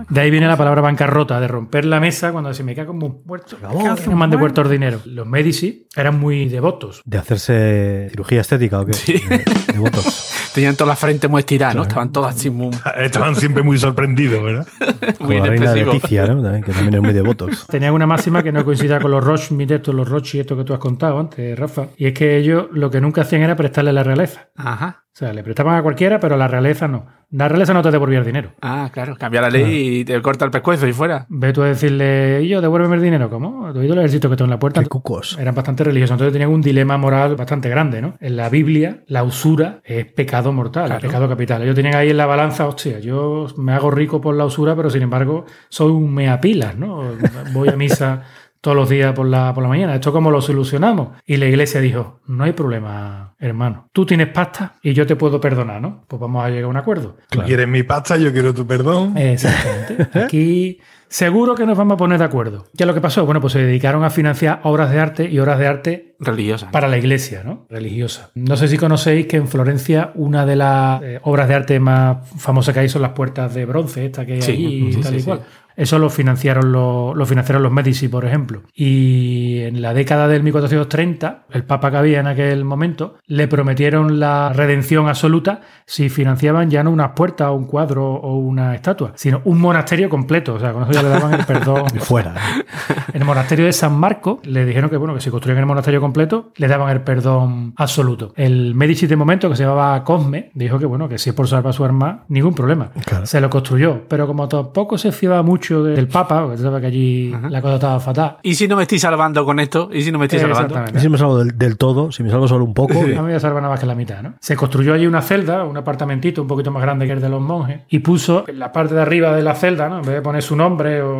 De ahí viene la palabra bancarrota, de romper la mesa cuando se me cae como un muerto. Que no devuelto el dinero. Los Medici eran muy devotos. ¿De hacerse cirugía estética o qué? Sí. De, de botox. Tenían toda la frente muy estirada, ¿no? Estaban todas así muy, Estaban siempre muy sorprendidos, ¿verdad? Muy la reina inexpresivos. Leticia, ¿no? También, que también es muy de botox. Tenían una máxima que no coincidía con los Rothschild, estos, los Rothschild, estos que tú has contado antes, Rafa. Y es que ellos lo que nunca hacían era prestarle la realeza. Ajá. O sea, le prestaban a cualquiera, pero a la realeza no. La realeza no te devolvía el dinero. Ah, claro. Cambia la ley y te corta el pescuezo y fuera. Ve tú a decirle, y yo, devuélveme el dinero. ¿Cómo? ¿Tú has oído el ejército que tengo en la puerta? Qué cucos. Eran bastante religiosos, entonces tenían un dilema moral bastante grande, ¿no? En la Biblia, la usura es pecado mortal, Claro. es pecado capital. Ellos tenían ahí en la balanza, hostia, yo me hago rico por la usura, pero sin embargo soy un meapilas, ¿no? Voy a misa todos los días por la, por la mañana. ¿Esto cómo lo solucionamos? Y la iglesia dijo, no hay problema, hermano. Tú tienes pasta y yo te puedo perdonar, ¿no? Pues vamos a llegar a un acuerdo. Tú quieres mi pasta, yo quiero tu perdón. Exactamente. Aquí seguro que nos vamos a poner de acuerdo. ¿Qué es lo que pasó? Bueno, pues se dedicaron a financiar obras de arte y obras de arte Religiosa. para la iglesia, ¿no? Religiosa. No sé si conocéis que en Florencia una de las eh, obras de arte más famosas que hay son las puertas de bronce, esta que hay Sí, allí y sí, tal sí, y sí. cual. Eso lo financiaron los, lo financiaron los Medici, por ejemplo. Y en la década del 1430, el papa que había en aquel momento, le prometieron la redención absoluta si financiaban ya no unas puertas o un cuadro o una estatua, sino un monasterio completo. O sea, con eso ya le daban el perdón. Y fuera. En el monasterio de San Marco le dijeron que bueno que si construían el monasterio completo le daban el perdón absoluto. El Medici de momento que se llamaba Cosme dijo que bueno que si es por salvar a su arma ningún problema. Claro. Se lo construyó, pero como tampoco se fiaba mucho de- del Papa, porque sabes que allí la cosa estaba fatal. ¿Y si no me estoy salvando con esto? ¿Y si no me estoy salvando? Y si me salgo del, del todo, si me salgo solo un poco, A mí me salva nada más que la mitad, ¿no? Se construyó allí una celda, un apartamentito un poquito más grande que el de los monjes, y puso en la parte de arriba de la celda, ¿no? En vez de poner su nombre o,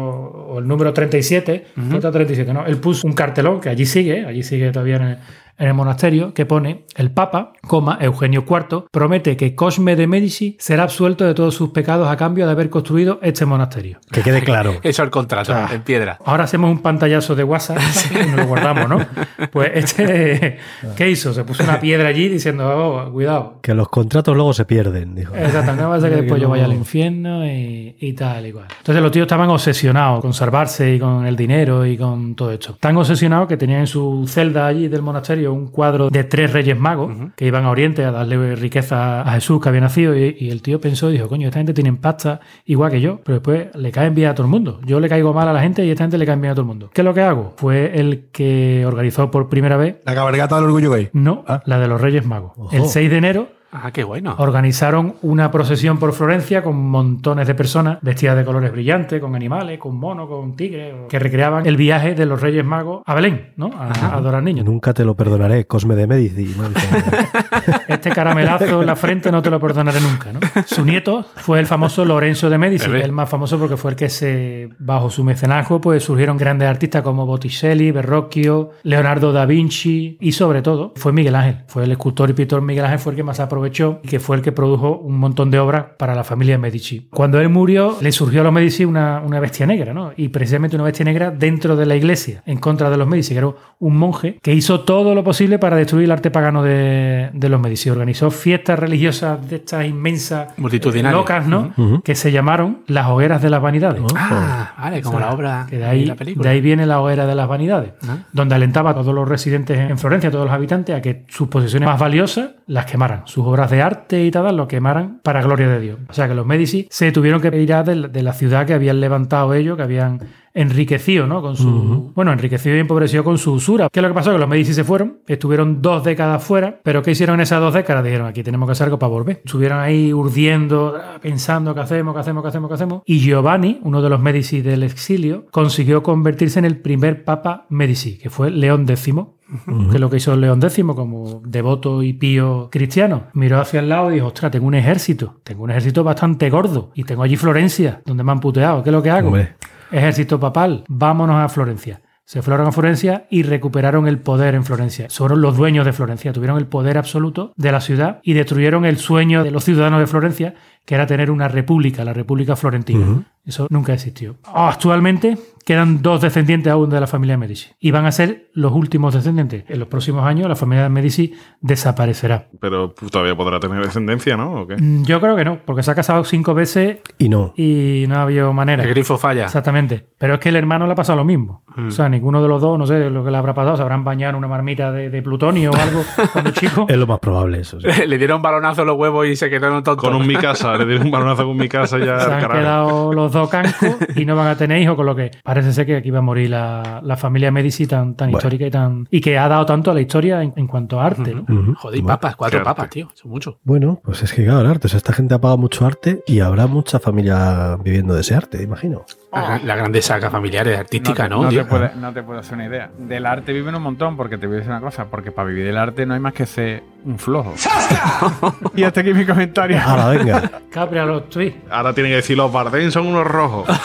o el número 37, puta 37, ¿no? Él puso un cartelón que allí sigue, allí sigue todavía en el, monasterio, que pone el Papa, coma, Eugenio IV, promete que Cosme de Medici será absuelto de todos sus pecados a cambio de haber construido este monasterio. que quede claro. Eso es el contrato, en piedra. Ahora hacemos un pantallazo de WhatsApp y nos lo guardamos, ¿no? Pues este, ¿qué hizo? Se puso una piedra allí diciendo, oh, cuidado. Que los contratos luego se pierden, dijo. Exactamente, no va a ser que después yo vaya al infierno y, y tal y cual. Entonces los tíos estaban obsesionados con salvarse y con el dinero y con todo esto. Tan obsesionados que tenían en su celda allí del monasterio un cuadro de tres reyes magos que iban a Oriente a darle riqueza a Jesús que había nacido y, y el tío pensó y dijo, coño, esta gente tiene pasta igual que yo, pero después le caen bien a todo el mundo. Yo le caigo mal a la gente y esta gente le cae bien a todo el mundo. ¿Qué es lo que hago? Fue el que organizó por primera vez, La cabalgata del orgullo gay. no, Ah. la de los reyes magos. El 6 de enero Ah, qué bueno. Organizaron una procesión por Florencia con montones de personas vestidas de colores brillantes, con animales, con monos, con tigres, que recreaban el viaje de los Reyes Magos a Belén, ¿no? A, a adorar niños. Nunca te lo perdonaré, Cosme de Medici. Este caramelazo en la frente no te lo perdonaré nunca, ¿no? Su nieto fue el famoso Lorenzo de Medici, el más famoso porque fue el que se, bajo su mecenazgo, pues surgieron grandes artistas como Botticelli, Verrocchio, Leonardo da Vinci y sobre todo fue Miguel Ángel. Fue el escultor y pintor Miguel Ángel fue el que más aprovechó y que fue el que produjo un montón de obras para la familia Medici. Cuando él murió, le surgió a los Medici una, una bestia negra, ¿no? Y precisamente una bestia negra dentro de la iglesia, en contra de los Medici, que era un monje que hizo todo lo posible para destruir el arte pagano de, de los Medici. Organizó fiestas religiosas de estas inmensas, Multitudinarias. locas, ¿no? Ujú. Que se llamaron las hogueras de las vanidades. Ah, vale, como O sea, la obra que de ahí, la película. de ahí viene la hoguera de las vanidades, Ah. donde alentaba a todos los residentes en Florencia, a todos los habitantes, a que sus posesiones más valiosas las quemaran, sus obras de arte y tal, lo quemaran para gloria de Dios. O sea que los Medici se tuvieron que ir de la ciudad que habían levantado ellos, que habían enriquecido, ¿no? Con su. Bueno, enriquecido y empobrecido con su usura. ¿Qué es lo que pasó? Que los Medici se fueron, estuvieron dos décadas fuera, pero ¿qué hicieron en esas dos décadas? Dijeron, aquí tenemos que hacer algo para volver. Estuvieron ahí urdiendo, pensando qué hacemos, qué hacemos, qué hacemos, qué hacemos. Y Giovanni, uno de los Medici del exilio, consiguió convertirse en el primer papa Medici, que fue León X. Que es lo que hizo León X como devoto y pío cristiano. Miró hacia el lado y dijo, ostras, tengo un ejército. Tengo un ejército bastante gordo. Y tengo allí Florencia, donde me han puteado. ¿Qué es lo que hago? Hombre. Ejército papal, vámonos a Florencia. Se fueron a Florencia y recuperaron el poder en Florencia. Fueron los dueños de Florencia, tuvieron el poder absoluto de la ciudad y destruyeron el sueño de los ciudadanos de Florencia, que era tener una república, la República Florentina. Eso nunca existió. Actualmente quedan dos descendientes aún de la familia Medici y van a ser los últimos descendientes. En los próximos años la familia Medici desaparecerá. Pero todavía podrá tener descendencia, ¿no? ¿O qué? Mm, Yo creo que no, porque se ha casado cinco veces Y no. y no ha habido manera. El grifo falla. Exactamente. Pero es que el hermano le ha pasado lo mismo. O sea, ninguno de los dos, no sé lo que le habrá pasado, se habrán bañado en una marmita de, de plutonio o algo cuando chico. Es lo más probable, eso. sí. Le dieron balonazo en los huevos y se quedaron tontos. Con un mi casa, le dieron un balonazo con mi casa ya. Se han carajo. quedado los dos cancos y no van a tener hijos, con lo que parece ser que aquí va a morir la, la familia Medici tan, tan Bueno. histórica y tan y que ha dado tanto a la historia en, en cuanto a arte. ¿no? Joder, y Bueno. papas, cuatro papas, arte. tío. Son muchos. Bueno, pues es que claro, el arte. O sea, esta gente ha pagado mucho arte y habrá mucha familia viviendo de ese arte, imagino. La, la grande saga familiar artística, te- ¿no? No, te puedes, no te puedo hacer una idea. Del arte viven un montón, porque te voy a decir una cosa, porque para vivir del arte no hay más que ser un flojo. y hasta aquí mi comentario. ¡Hala, venga! Capri a los tweets. Ahora tienen que decir los Bardem son unos rojos.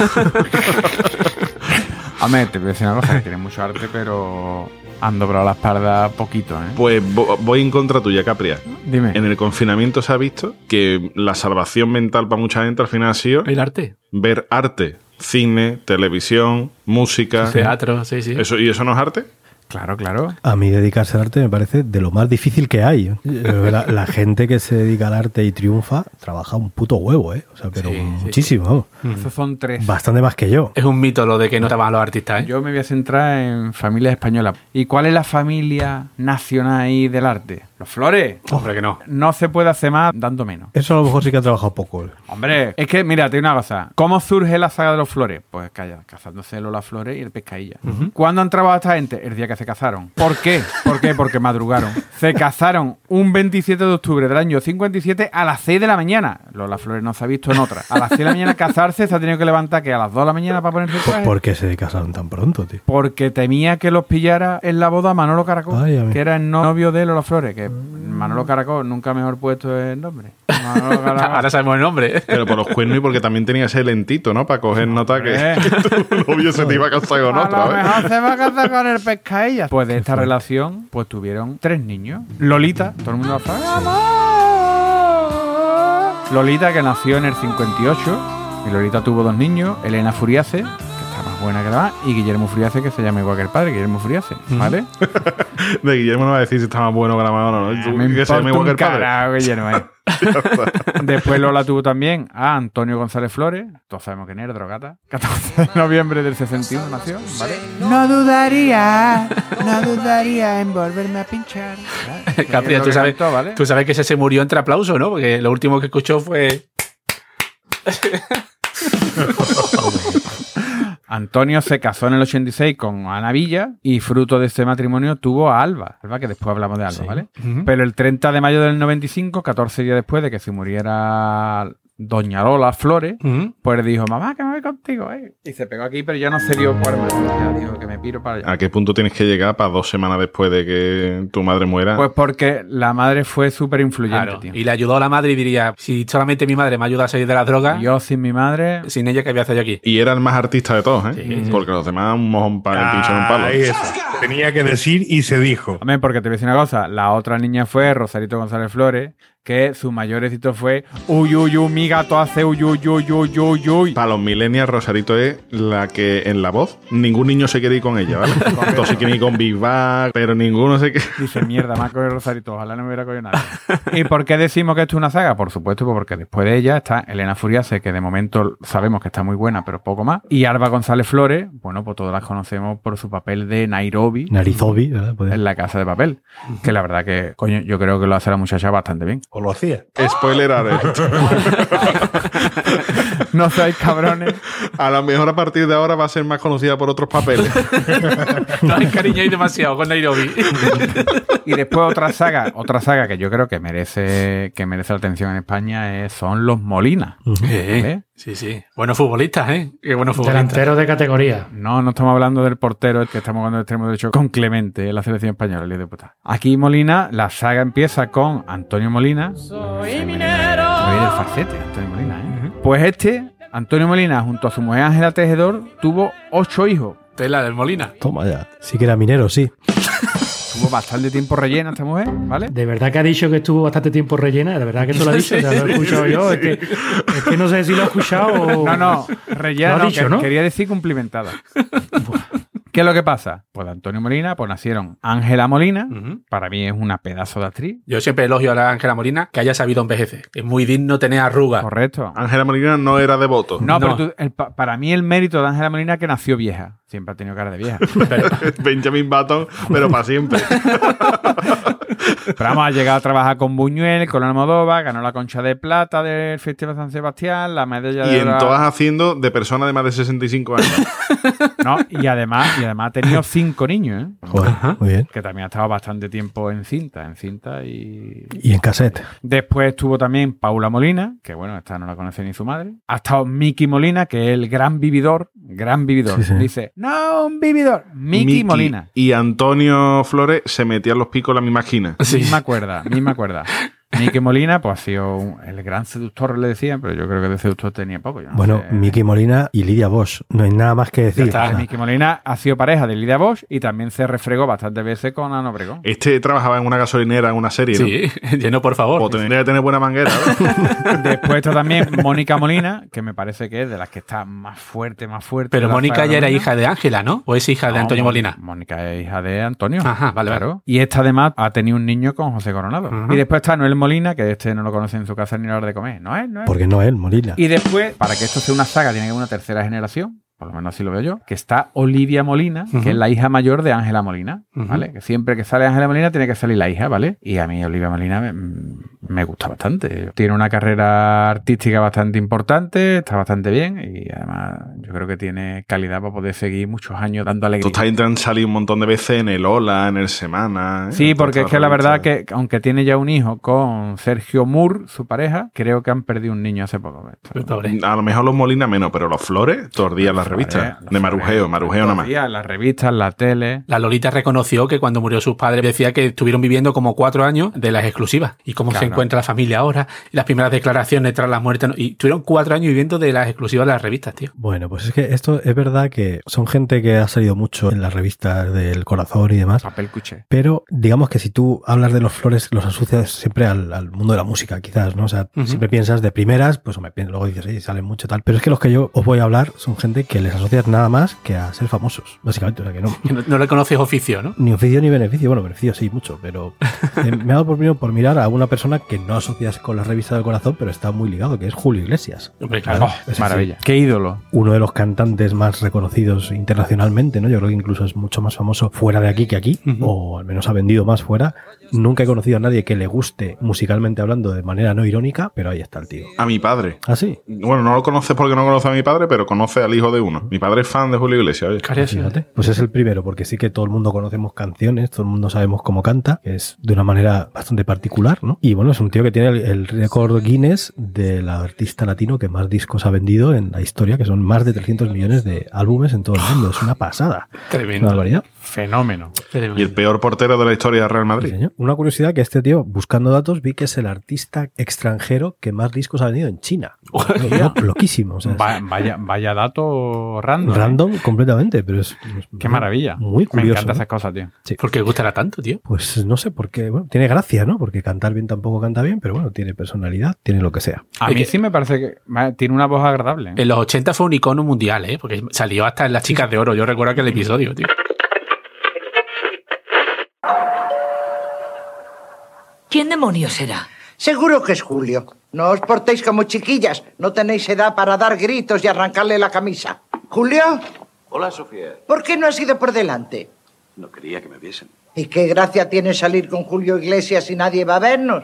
Hombre, te voy a decir una cosa, que tiene mucho arte, pero han doblado la espalda poquito, ¿eh? Pues vo- voy en contra tuya, Capria. Dime. En el confinamiento se ha visto que la salvación mental para mucha gente al final ha sido El arte. ver arte, cine, televisión, música. Teatro, sí, sí. Eso, ¿Y eso no es arte? Claro, claro. A mí dedicarse al arte me parece de lo más difícil que hay. La, la gente que se dedica al arte y triunfa trabaja un puto huevo, ¿eh? O sea, pero Sí, sí. muchísimo. vamos. Esos son tres. Bastante más que yo. Es un mito lo de que no te van los artistas, ¿eh? Yo me voy a centrar en familias españolas. ¿Y cuál es la familia nacional ahí del arte? Los flores. Hombre, que no. No se puede hacer más dando menos. Eso a lo mejor sí que ha trabajado poco. ¿eh? Hombre, es que, mira, te digo una cosa. ¿Cómo surge la saga de los flores? Pues calla, cazándose las flores y el pescadilla. ¿Cuándo han trabajado esta gente? El día que se casaron. ¿Por qué? ¿Por qué? Porque madrugaron. Se casaron un 27 de octubre del año 57 a las 6 de la mañana. Lo de las flores no se ha visto en otra. A las 6 de la mañana casarse se ha tenido que levantar que a las 2 de la mañana para ponerse el traje. ¿Por qué se casaron tan pronto, tío? Porque temía que los pillara en la boda Manolo Caracol, Ay, a que era el novio de Lola Flores, que Manolo Caracol nunca mejor puesto el nombre. Manolo Caracol. Ahora sabemos el nombre. Pero por los cuernos y porque también tenía ese lentito, ¿no? Para coger nota que Eh. tu novio se te iba a casar con A otra, lo ¿ves? mejor se va a casar con el Pues de esta relación, pues tuvieron tres niños. Lolita, todo el mundo la sabe. Lolita, que nació en el 58. Y Lolita tuvo dos niños. Elena Furiace, más buena que la más. Y Guillermo Furiace, que se llama igual que el padre, Guillermo Furiace. ¿Vale? De Guillermo no va a decir si está más bueno que la mano o no. Tú, Me que se llame igual que el padre. carajo, Guillermo, eh. Después Lola tuvo también a Antonio González Flores, todos sabemos quién era, drogata. 14 de noviembre del 61 nació, ¿vale? No dudaría, no dudaría en volverme a pinchar. Capri, tú sabes, tú sabes que ese se murió entre aplausos, ¿no? Porque lo último que escuchó fue. Antonio se casó en el 86 con Ana Villa y fruto de este matrimonio tuvo a Alba, Alba que después hablamos de Alba, ¿vale? Pero el 30 de mayo del 95, 14 días después de que se muriera Doña Lola Flores, Ujú. pues dijo, mamá, que me voy contigo, ¿eh? Y se pegó aquí, pero ya no se dio por más. Ya dijo que me piro para allá. ¿A qué punto tienes que llegar para dos semanas después de que tu madre muera? Pues porque la madre fue súper influyente, Claro. tío. Y le ayudó a la madre y diría: si solamente mi madre me ayuda a salir de la droga, Yo sin mi madre... sin ella, ¿qué voy a hacer yo aquí? y era el más artista de todos, ¿eh? Porque los demás un mojón para el pincho en un palo. Tenía que decir y se dijo. Hombre, porque te voy a decir una cosa. La otra niña fue Rosarito González Flores, que su mayor éxito fue Uy, uy, uy, mi gato hace uy, uy, uy, uy, uy, uy. Para los millennials, Rosarito es la que en la voz ningún niño se quiere ir con ella, ¿vale? Todos se quieren ir con Big Bang, pero ninguno se quiere. Dice, mierda, me ha cogido Rosarito, ojalá no me hubiera cogido nadie. ¿Y por qué decimos que esto es una saga? Por supuesto, pues porque después de ella está Elena Furiase, que de momento sabemos que está muy buena, pero poco más. Y Alba González Flores, bueno, pues todas las conocemos por su papel de Nairobi Narizobi, ¿verdad? En la casa de papel. Que la verdad que, coño, yo creo que lo hace la muchacha bastante bien. O lo hacía. Spoiler alert. No seáis cabrones. A lo mejor a partir de ahora va a ser más conocida por otros papeles. No ahí demasiado con Nairobi. Y después otra saga, otra saga que yo creo que merece, que merece la atención en España es, son los Molina. ¿Vale? Sí, sí. Buenos futbolistas, ¿eh? Qué buenos futbolistas. Delantero de categoría. No, no estamos hablando del portero, el que estamos hablando del extremo derecho con Clemente en la selección española, el puta. Aquí Molina, la saga empieza con Antonio Molina. Soy minero. del farcete, Antonio Molina, ¿eh? Pues este, Antonio Molina, junto a su mujer Ángela Tejedor, tuvo ocho hijos. Tela del Molina. Toma ya. Sí que era minero, sí. Tuvo bastante tiempo rellena esta mujer, ¿vale? De verdad que ha dicho que estuvo bastante tiempo rellena. De verdad que esto lo ha dicho. Ya lo he escuchado yo. Es que, es que no sé si lo he escuchado o. No, no, rellena, Lo ha no, dicho, que- ¿no? quería decir cumplimentada. ¿Qué es lo que pasa? Pues de Antonio Molina, pues nacieron Ángela Molina, para mí es una pedazo de actriz, Yo siempre elogio a la Ángela Molina que haya sabido envejecer. Es muy digno tener arrugas. correcto. Ángela Molina no era devoto. No, No. pero tú- el para mí el mérito de Ángela Molina es que nació vieja. Siempre ha tenido cara de vieja. Benjamin Button, pero para siempre. Pero vamos, ha llegado a trabajar con Buñuel, con Almodóvar, ganó la concha de plata del Festival San Sebastián, la medalla y de en oro- todas haciendo de persona de más de 65 años. No, y además, y además ha tenido cinco niños, ¿eh? Joder, muy bien. que también ha estado bastante tiempo en cinta, en cinta y Y en cassette. Después estuvo también Paula Molina, que bueno, esta no la conoce ni su madre. Ha estado Miki Molina, que es el gran vividor, gran vividor. Sí, sí. Dice, no, un vividor. Miki, Miki Molina. Y Antonio Flores se metían los picos en la misma esquina. Sí. Misma cuerda, misma cuerda. Miki Molina, pues ha sido un- el gran seductor, le decían, pero yo creo que de seductor tenía poco. yo no Bueno, sé. Miki Molina y Lidia Bosch. No hay nada más que decir. está, O sea, Miki Molina ha sido pareja de Lidia Bosch y también se refregó bastantes veces con Ana Obregón. Este trabajaba en una gasolinera en una serie, ¿no? Sí, lleno, por favor. O tendría que tener buena manguera, ¿no? Después está también Mónica Molina, que me parece que es de las que está más fuerte, más fuerte. Pero Mónica ya era Molina. hija de Ángela, ¿no? ¿O es hija de No, Antonio Molina? Mónica es hija de Antonio. Ajá, vale, vale. Y esta además ha tenido un niño con José Coronado. Y después está Noel Molina, que este no lo conoce en su casa ni a la hora de comer. No es, no es. Porque no él, Molina. Y después, para que esto sea una saga, tiene que haber una tercera generación, por lo menos así lo veo yo, que está Olivia Molina, que es la hija mayor de Ángela Molina. ¿vale? Que siempre que sale Ángela Molina tiene que salir la hija, ¿vale? Y a mí Olivia Molina me, me gusta bastante. Tiene una carrera artística bastante importante, está bastante bien y además yo creo que tiene calidad para poder seguir muchos años dando Tú alegría. estás intentando salir un montón de veces en el Hola, en el Semana. ¿eh? Sí, En porque es que la verdad que aunque tiene ya un hijo con Sergio Moore, su pareja, creo que han perdido un niño hace poco. A lo mejor los Molina menos, pero los Flores, todos los días las revistas. De marujeo, marujeo nada más. En las revistas, en la tele. La Lolita reconoció que cuando murió sus padres decía que estuvieron viviendo como cuatro años de las exclusivas y cómo se encuentra la familia ahora y las primeras declaraciones tras la muerte. Y tuvieron cuatro años viviendo de las exclusivas de las revistas, tío. Bueno, pues es que esto es verdad que son gente que ha salido mucho en las revistas del corazón y demás. Papel cuché. Pero digamos que si tú hablas de los flores, los asocias siempre al, al mundo de la música, quizás, ¿no? O sea, siempre piensas de primeras, pues pi- luego dices, sí, salen mucho tal. Pero es que los que yo os voy a hablar son gente que les asocias nada más que a ser famosos, básicamente. O sea, que no, No, no le conoces oficio, ¿no? ni oficio ni beneficio. Bueno, beneficio sí, mucho, pero eh, me ha dado por, primero por mirar a una persona que no asocias con la revista del corazón, pero está muy ligado, que es Julio Iglesias. Hombre, claro. Oh, ese sí. maravilla. Qué ídolo. Uno de los cantantes más reconocidos internacionalmente, ¿no? Yo creo que incluso es mucho más famoso fuera de aquí que aquí, Ujú. o al menos ha vendido más fuera. Nunca he conocido a nadie que le guste musicalmente hablando de manera no irónica, pero ahí está el tío. A mi padre. ¿Ah, sí? Bueno, no lo conoces porque no conoce a mi padre, pero conoce al hijo de uno. Mi padre es fan de Julio Iglesias. oye. Curioso. Fíjate. Pues es el primero, porque sí que todo el mundo conocemos canciones, todo el mundo sabemos cómo canta, que es de una manera bastante particular, ¿no? Y bueno, es un tío que tiene el, el récord Guinness del artista latino que más discos ha vendido en la historia, que son más de 300 millones de álbumes en todo el mundo. Es una pasada. Una Tremendo. barbaridad. Fenómeno. Tremendo. Y el peor portero de la historia del Real Madrid. Una curiosidad que este tío, buscando datos, vi que es el artista extranjero que más discos ha vendido en China. Lo- Loquísimo. o sea, es Va- vaya, vaya dato random. ¿eh? random completamente, pero es, es Qué maravilla. Muy Me curioso. encantan ¿no? esas cosas, tío. ¿Por qué gustará tanto, tío? Pues no sé por qué. Bueno, tiene gracia, ¿no? Porque cantar bien tampoco canta bien, pero bueno, tiene personalidad, tiene lo que sea. A mí sí me parece que tiene una voz agradable. ¿eh? En los 80 fue un icono mundial, ¿eh? Porque salió hasta en las chicas de oro. Yo recuerdo aquel episodio, tío. ¿Quién demonios será? Seguro que es Julio. No os portéis como chiquillas. No tenéis edad para dar gritos y arrancarle la camisa. ¿Julio? Hola, Sofía. ¿Por qué no has ido por delante? No quería que me viesen. ¿Y qué gracia tiene salir con Julio Iglesias si nadie va a vernos?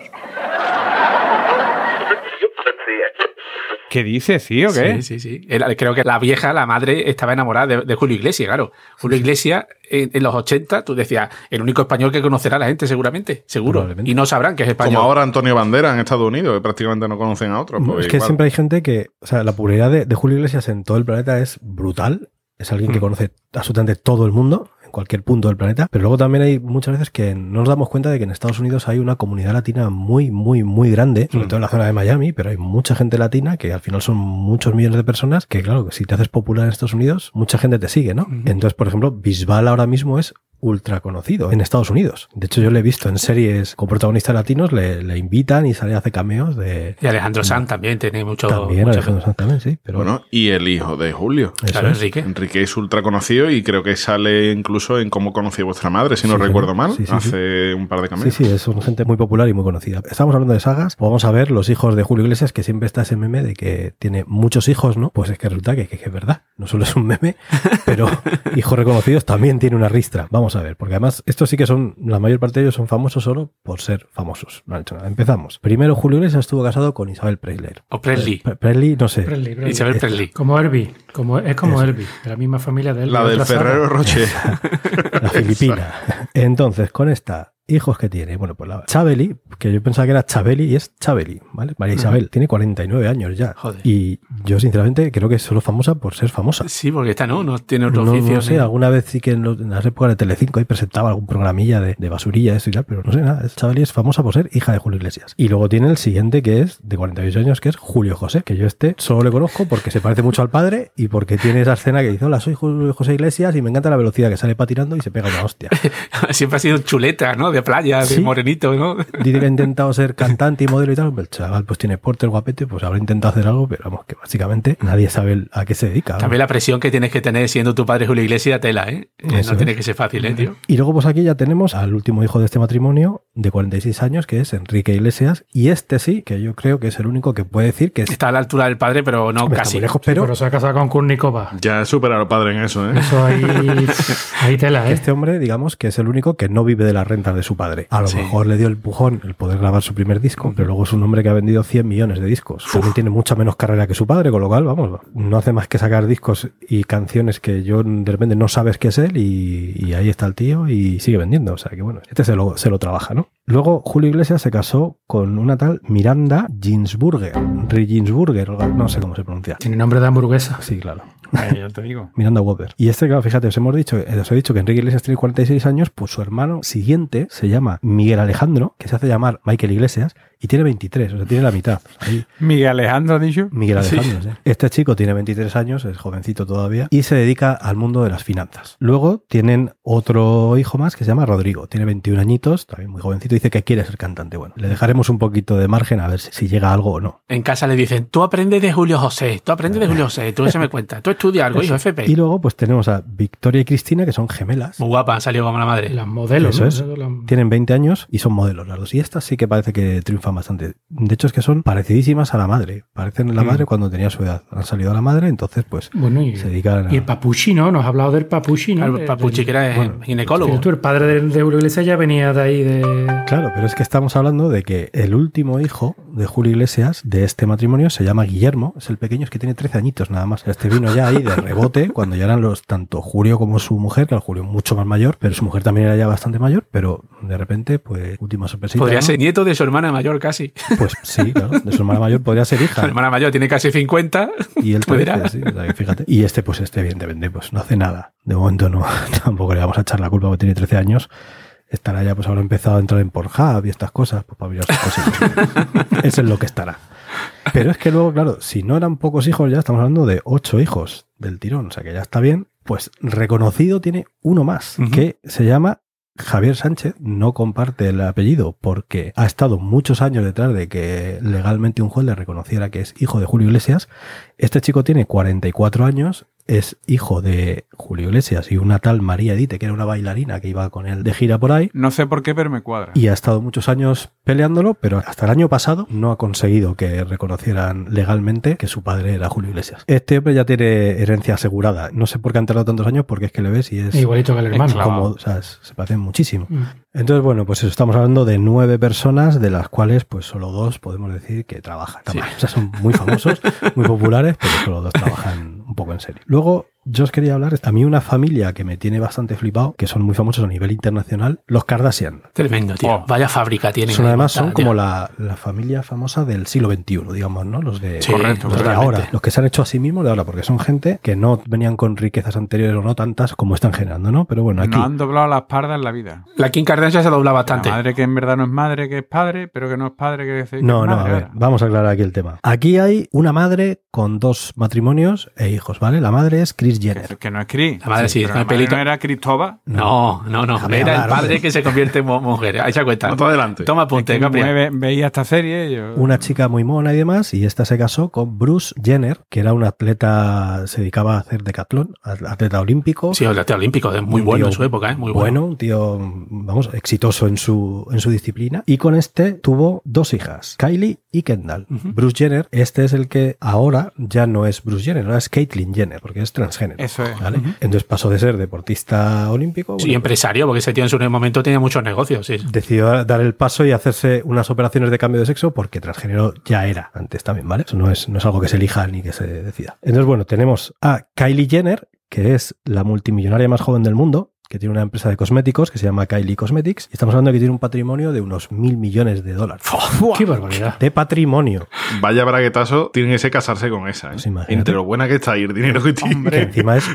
¿Qué dices, sí o qué? Sí, sí, sí. Creo que la vieja, la madre, estaba enamorada de, de Julio Iglesias, claro. Julio Iglesias, en, en los 80, tú decías, el único español que conocerá la gente, seguramente, seguro. Y no sabrán que es español. Como ahora Antonio Bandera en Estados Unidos, que prácticamente no conocen a otros. pues es que igual. siempre hay gente que, o sea, la popularidad de, de Julio Iglesias en todo el planeta es brutal. Es alguien que Mm. conoce absolutamente todo el mundo, cualquier punto del planeta. Pero luego también hay muchas veces que no nos damos cuenta de que en Estados Unidos hay una comunidad latina muy, muy, muy grande, sobre Mm. todo en la zona de Miami, pero hay mucha gente latina que al final son muchos millones de personas que, claro, que si te haces popular en Estados Unidos, mucha gente te sigue, ¿no? Entonces, por ejemplo, Bisbal ahora mismo es ultra conocido en Estados Unidos. De hecho, yo le he visto en series con protagonistas latinos, le, le invitan y sale hace cameos de... Y Alejandro Sanz también tiene mucho. También mucho- Alejandro Sanz también, sí. Pero Bueno, y el hijo de Julio. Claro, es. Enrique. Enrique es ultra conocido y creo que sale incluso en Cómo conocí a vuestra madre, si no Sí, recuerdo sí. mal, Sí, sí, hace un par de Sí, cameos. sí, es son gente muy popular y muy conocida. Estamos hablando de sagas. pues Vamos a ver los hijos de Julio Iglesias, que siempre está ese meme de que tiene muchos hijos, ¿no? Pues es que resulta que, que- que es verdad. No solo es un meme, pero hijos reconocidos también tiene una ristra. Vamos a ver, porque además estos sí que son, la mayor parte de ellos son famosos solo por ser famosos. No han hecho nada. Empezamos. Primero, Julio Iglesias estuvo casado con Isabel Presley. O Presley. Pre- Presley, no sé. Presley, Presley. Isabel Presley. Como Herbie. Como, es como Herbie, de la misma familia de él. La de del. Ferrero Rocher. La filipina. Entonces, con esta hijos que tiene. Bueno, pues la Chabeli, que yo pensaba que era Chabeli y es Chabeli, ¿vale? María Isabel, tiene 49 años ya. Joder. Y yo, sinceramente, creo que es solo famosa por ser famosa. Sí, porque esta no, no tiene otro No, oficio. no sé, ni- alguna vez sí que en, los- en las épocas de Telecinco ahí presentaba algún programilla de, de basurilla, eso y tal, pero no sé nada. Chabeli es famosa por ser hija de Julio Iglesias. Y luego tiene el siguiente que es de 48 años, que es Julio José, que yo este solo le conozco porque se parece mucho al padre y porque tiene esa escena que dice, hola, soy Julio José Iglesias y me encanta la velocidad que sale patinando y se pega una hostia. Siempre ha sido chuleta, ¿no? De playa, de Sí. morenito, ¿no? Dice que ha intentado ser cantante y modelo y tal. El chaval pues tiene porte, el guapete, pues habrá intentado hacer algo, pero vamos, que básicamente nadie sabe a qué se dedica. También la presión que tienes que tener siendo tu padre Julio Iglesias, tela, ¿eh? Eso no tiene que ser fácil, ¿eh, tío? Y luego, pues aquí ya tenemos al último hijo de este matrimonio, de 46 años, que es Enrique Iglesias. Y este sí, que yo creo que es el único que puede decir que es- Está a la altura del padre, pero no Hombre, casi. muy lejos, Pero, pero se ha casado con Kurnikova. Ya supera al padre en eso, ¿eh? Eso ahí, ahí tela, ¿eh? este hombre, digamos, que es el único que no vive de las rentas de su padre. A lo Sí. mejor le dio el empujón el poder grabar su primer disco, pero luego es un hombre que ha vendido 100 millones de discos. También tiene mucha menos carrera que su padre, con lo cual, vamos, no hace más que sacar discos y canciones que yo de repente no sabes qué es él y, y ahí está el tío y sigue vendiendo. O sea que bueno, este se lo, se lo trabaja, ¿no? Luego Julio Iglesias se casó con una tal Miranda Ginsburger, Ginsburger, no sé cómo se pronuncia. Tiene nombre de hamburguesa. Sí, claro. Yo te digo. Miranda Whopper. Y este, claro, fíjate, os hemos dicho, eh, os he dicho que Enrique Iglesias tiene 46 años, pues su hermano siguiente se llama Miguel Alejandro, que se hace llamar Michael Iglesias, y tiene 23, o sea, tiene la mitad. Ahí, Miguel Alejandro ha dicho. Miguel Alejandro, sí. Este chico tiene 23 años, es jovencito todavía, y se dedica al mundo de las finanzas. Luego tienen otro hijo más que se llama Rodrigo, tiene 21 añitos, también muy jovencito, dice que quiere ser cantante. Bueno, le dejaremos un poquito de margen a ver si, si llega algo o no. En casa le dicen, tú aprendes de Julio José, tú aprendes de Julio José, tú se me cuenta, tú estudias algo, hijo, FP. Y luego pues tenemos a Victoria y Cristina, que son gemelas. Muy guapa, han salido como la madre. Las modelos. Eso ¿no? es. Las- Tienen 20 años y son modelos las dos. Y estas sí que parece que triunfan bastante. De hecho, es que son parecidísimas a la madre. Parecen la Mm. madre cuando tenía su edad. Han salido a la madre, entonces, pues Bueno, y, se dedican a. y el Papuchi, ¿no? Nos ha hablado del Papuchi, ¿no? El papuchi que era eh, bueno, ginecólogo. Tú, el padre de, de Julio Iglesias ya venía de ahí de... Claro, pero es que estamos hablando de que el último hijo de Julio Iglesias de este matrimonio se llama Guillermo. Es el pequeño, es que tiene 13 añitos nada más. Este vino ya ahí de rebote cuando ya eran los tanto Julio como su mujer, que el Julio mucho más mayor, pero su mujer también era ya bastante mayor, pero de repente, pues, última sorpresita. Podría ¿no? ser nieto de su hermana mayor casi. Pues sí, claro, de su hermana mayor podría ser Su hija. hermana mayor tiene casi 50. Y él. 13, sí, fíjate. Y este, pues este, evidentemente, pues no hace nada. De momento no, tampoco le vamos a echar la culpa porque tiene 13 años. Estará ya, pues habrá empezado a entrar en Pornhub y estas cosas, pues para mirar sus cositas. Eso es lo que estará. Pero es que luego, claro, si no eran pocos hijos, ya estamos hablando de ocho hijos del tirón, o sea que ya está bien. Pues reconocido tiene uno más, que se llama Javier Sánchez no comparte el apellido porque ha estado muchos años detrás de que legalmente un juez le reconociera que es hijo de Julio Iglesias. Este chico tiene 44 años, es hijo de Julio Iglesias y una tal María Edite, que era una bailarina que iba con él de gira por ahí. No sé por qué, pero me cuadra. Y ha estado muchos años peleándolo, pero hasta el año pasado no ha conseguido que reconocieran legalmente que su padre era Julio Iglesias. Este hombre ya tiene herencia asegurada. No sé por qué han tardado tantos años, porque es que le ves y es Igualito que el hermano. clavado. como, o sea, se parecen muchísimo. Mm. Entonces, bueno, pues eso, estamos hablando de nueve personas, de las cuales pues solo dos podemos decir que trabajan. Sí. O sea, son muy famosos, muy populares, pero solo dos trabajan poco en serio. Luego, yo os quería hablar, a mí una familia que me tiene bastante flipado, que son muy famosos a nivel internacional, los Kardashian. Tremendo, tío. Oh. Vaya fábrica tienen. Son además son como la, la familia famosa del siglo XXI, digamos, ¿no? Los de, Sí, Correcto, los de totalmente. ahora, los que se han hecho a sí mismos de ahora, porque son gente que no venían con riquezas anteriores o no tantas como están generando, ¿no? Pero bueno, aquí No han doblado la espalda en la vida. La Kim Kardashian se dobla bastante. La madre que en verdad no es madre, que es padre, pero que no es padre, que es que No, es no, a ver, ahora. vamos a aclarar aquí el tema. Aquí hay una madre con dos matrimonios e hijos, ¿vale? La madre es Kris Jenner. Que, que no es Cris. La madre sí, pero con la el madre pelito. no era Cristóbal. No, no, no. Déjame Era el hablar, padre hombre. que se convierte en mu- mujer. Ahí se cuenta. No, tú adelante. Toma apunte, Que Capri. ve- veía esta serie. Yo... Una chica muy mona y demás, y esta se casó con Bruce Jenner, que era un atleta, se dedicaba a hacer decatlón, atleta olímpico. Sí, el atleta olímpico, es muy bueno tío en su época, ¿eh? Muy bueno, bueno. un tío, vamos, exitoso en su, en su disciplina. Y con este tuvo dos hijas, Kylie y Kendall. Bruce Jenner, este es el que ahora ya no es Bruce Jenner, ahora es Caitlyn Jenner, porque es transgénero. Eso es. ¿vale? Entonces pasó de ser deportista olímpico. Sí, bueno, empresario, porque ese tío en su momento tenía muchos negocios, sí. decidió dar el paso y hacerse unas operaciones de cambio de sexo porque transgénero ya era antes también, ¿vale? Eso no es, no es algo que se elija ni que se decida. Entonces, bueno, tenemos a Kylie Jenner, que es la multimillonaria más joven del mundo, que tiene una empresa de cosméticos que se llama Kylie Cosmetics. Y estamos hablando de que tiene un patrimonio de unos mil millones de dólares. ¡Qué barbaridad! De patrimonio. Vaya braguetazo, tienen ese casarse con esa. ¿eh? Pues imagínate. Entre lo buena que está y el dinero que tiene. Que encima es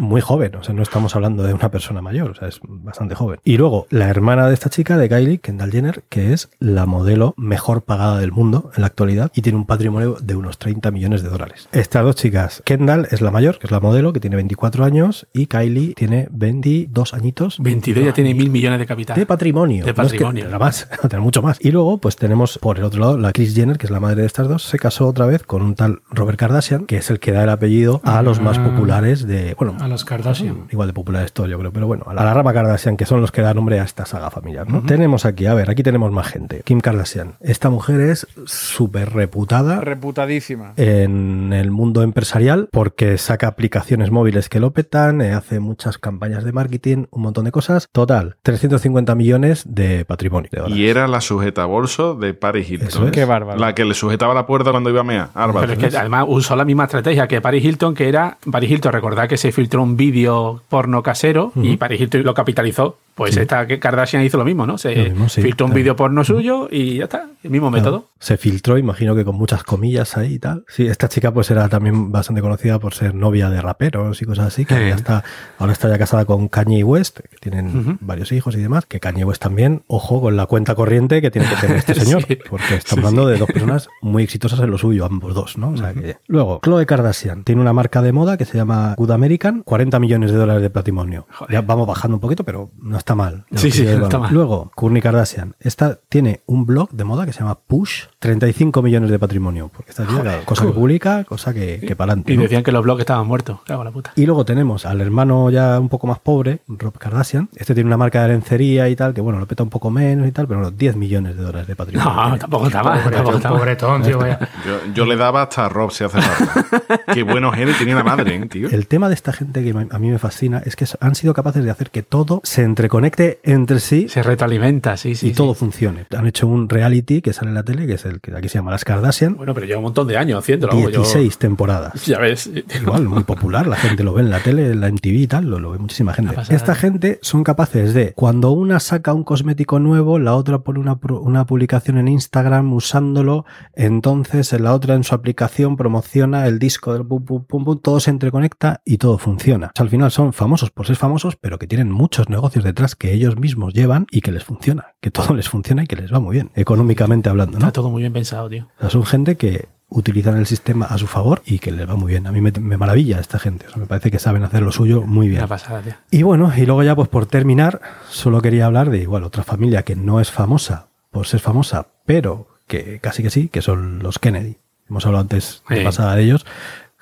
muy joven, o sea, no estamos hablando de una persona mayor, o sea, es bastante joven. Y luego, la hermana de esta chica, de Kylie, Kendall Jenner, que es la modelo mejor pagada del mundo en la actualidad y tiene un patrimonio de unos 30 millones de dólares. Estas dos chicas, Kendall es la mayor, que es la modelo, que tiene 24 años, y Kylie tiene 22 añitos. 22 ya tiene mil millones de capital. De patrimonio. De No es que patrimonio. más, mucho más. Y luego, pues tenemos por el otro lado la Kris Jenner, que es la madre de estas dos, se casó otra vez con un tal Robert Kardashian, que es el que da el apellido a los más Ah. populares de. Bueno, A los Kardashian. igual de populares todo, yo creo, pero bueno, a la, a la rama Kardashian, que son los que dan nombre a esta saga familiar, ¿no? Tenemos aquí, a ver, aquí tenemos más gente. Kim Kardashian. Esta mujer es súper reputada Reputadísima. en el mundo empresarial porque saca aplicaciones móviles que lo petan, eh, hace muchas campañas de marketing, un montón de cosas. Total, 350 millones de patrimonio. de. Y era la sujeta bolso de Paris Hilton. Eso es. Qué bárbaro. La que le sujetaba la puerta cuando iba a. Álvaro. Pero es que además usó la misma estrategia que Paris Hilton, que era Paris Hilton, recordad que se filtró un vídeo porno casero y Paris Hilton lo capitalizó. Pues esta que Kardashian hizo lo mismo, ¿no? Se mismo, sí, filtró un claro. vídeo porno suyo y ya está, el mismo Claro. método. Se filtró, imagino que con muchas comillas ahí y tal. Sí, esta chica pues era también bastante conocida por ser novia de raperos y cosas así, que Sí. ya está, ahora está ya casada con Kanye West, que tienen varios hijos y demás, que Kanye West también, ojo con la cuenta corriente que tiene que tener este señor, Sí. porque estamos hablando de dos personas muy exitosas en lo suyo, ambos dos, ¿no? O sea que... Luego, Chloe Kardashian tiene una marca de moda que se llama Good American, 40 millones de dólares de patrimonio. Joder. Ya vamos bajando un poquito, pero no está mal. Sí, sí, no está mal. Luego, Kourtney Kardashian. Esta tiene un blog de moda que se llama Push, 35 millones de patrimonio. Porque esta tía, claro, cosa que publica, cosa que, que para adelante. Y decían que los blogs estaban muertos. Cago la puta. Y luego tenemos al hermano ya un poco más pobre, Rob Kardashian. Este tiene una marca de lencería y tal, que bueno, lo peta un poco menos y tal, pero bueno, 10 millones de dólares de patrimonio. No, tiene. tampoco está mal. Pobretón, tampoco está mal. pobretón, tío, vaya. Yo, yo le daba hasta a Rob si hace falta. Qué buenos genes tenía la madre, ¿eh, tío. El tema de esta gente que a mí me fascina es que han sido capaces de hacer que todo se entreconecte entre sí Se retroalimenta, sí, sí. y sí. todo funcione. Han hecho un reality que sale en la tele, que es el que aquí se llama Las Kardashian, Bueno, pero lleva un montón de años haciéndolo. vamos, yo- 16 temporadas. Ya ves. Igual, muy popular, la gente lo ve en la tele, en la MTV y tal, lo, lo ve muchísima gente. Esta gente son capaces de, cuando una saca un cosmético nuevo, la otra pone una, una publicación en Instagram usándolo, entonces en la otra en su aplicación promociona el disco del pum, pum, pum, pum, todo se interconecta y todo funciona. O sea, al final son famosos por ser famosos, pero que tienen muchos negocios detrás que ellos mismos llevan y que les funciona, que todo les funciona y que les va muy bien, económicamente hablando, ¿no? Está todo muy bien pensado, tío. O sea, son gente que utilizan el sistema a su favor y que les va muy bien. A mí me, me maravilla esta gente. O sea, me parece que saben hacer lo suyo muy bien. Una pasada, tío. Y bueno, y luego ya pues por terminar, solo quería hablar de igual otra familia que no es famosa por ser famosa, pero que casi que sí, que son los Kennedy. Hemos hablado antes de Sí. pasada de ellos.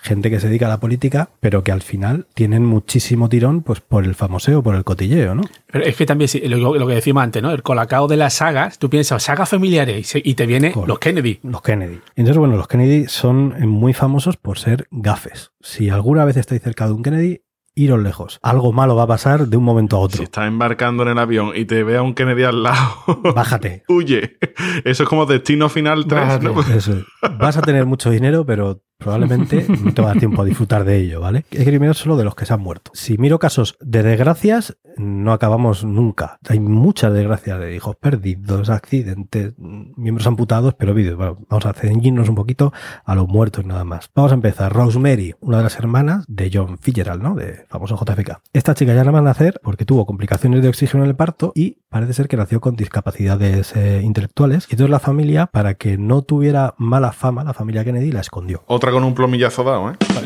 Gente que se dedica a la política, pero que al final tienen muchísimo tirón pues por el famoseo, por el cotilleo, ¿no? Pero es que también, sí, lo, lo que decimos antes, ¿no? El colacao de las sagas, tú piensas, sagas familiares, y, te viene Correcto. los Kennedy. Los Kennedy. Entonces, bueno, los Kennedy son eh, muy famosos por ser gafes. Si alguna vez estáis cerca de un Kennedy, iros lejos. Algo malo va a pasar de un momento a otro. Si estás embarcando en el avión y te ve a un Kennedy al lado, Bájate. huye. Eso es como Destino Final 3, Bájate. ¿no? Eso es. Vas a tener mucho dinero, pero probablemente no te va a dar tiempo a disfrutar de ello, ¿vale? Hay que mirar solo de los que se han muerto. Si miro casos de desgracias, no acabamos nunca. Hay muchas desgracias de hijos perdidos, accidentes, miembros amputados, pero vídeos. Bueno, vamos a ceñirnos un poquito a los muertos nada más. Vamos a empezar. Rosemary, una de las hermanas de John Fitzgerald, ¿no? De famoso JFK. Esta chica ya nada más nacer porque tuvo complicaciones de oxígeno en el parto y parece ser que nació con discapacidades eh, intelectuales. Y entonces la familia, para que no tuviera mala fama, la familia Kennedy la escondió. Otra con un plomillazo dado, ¿eh? O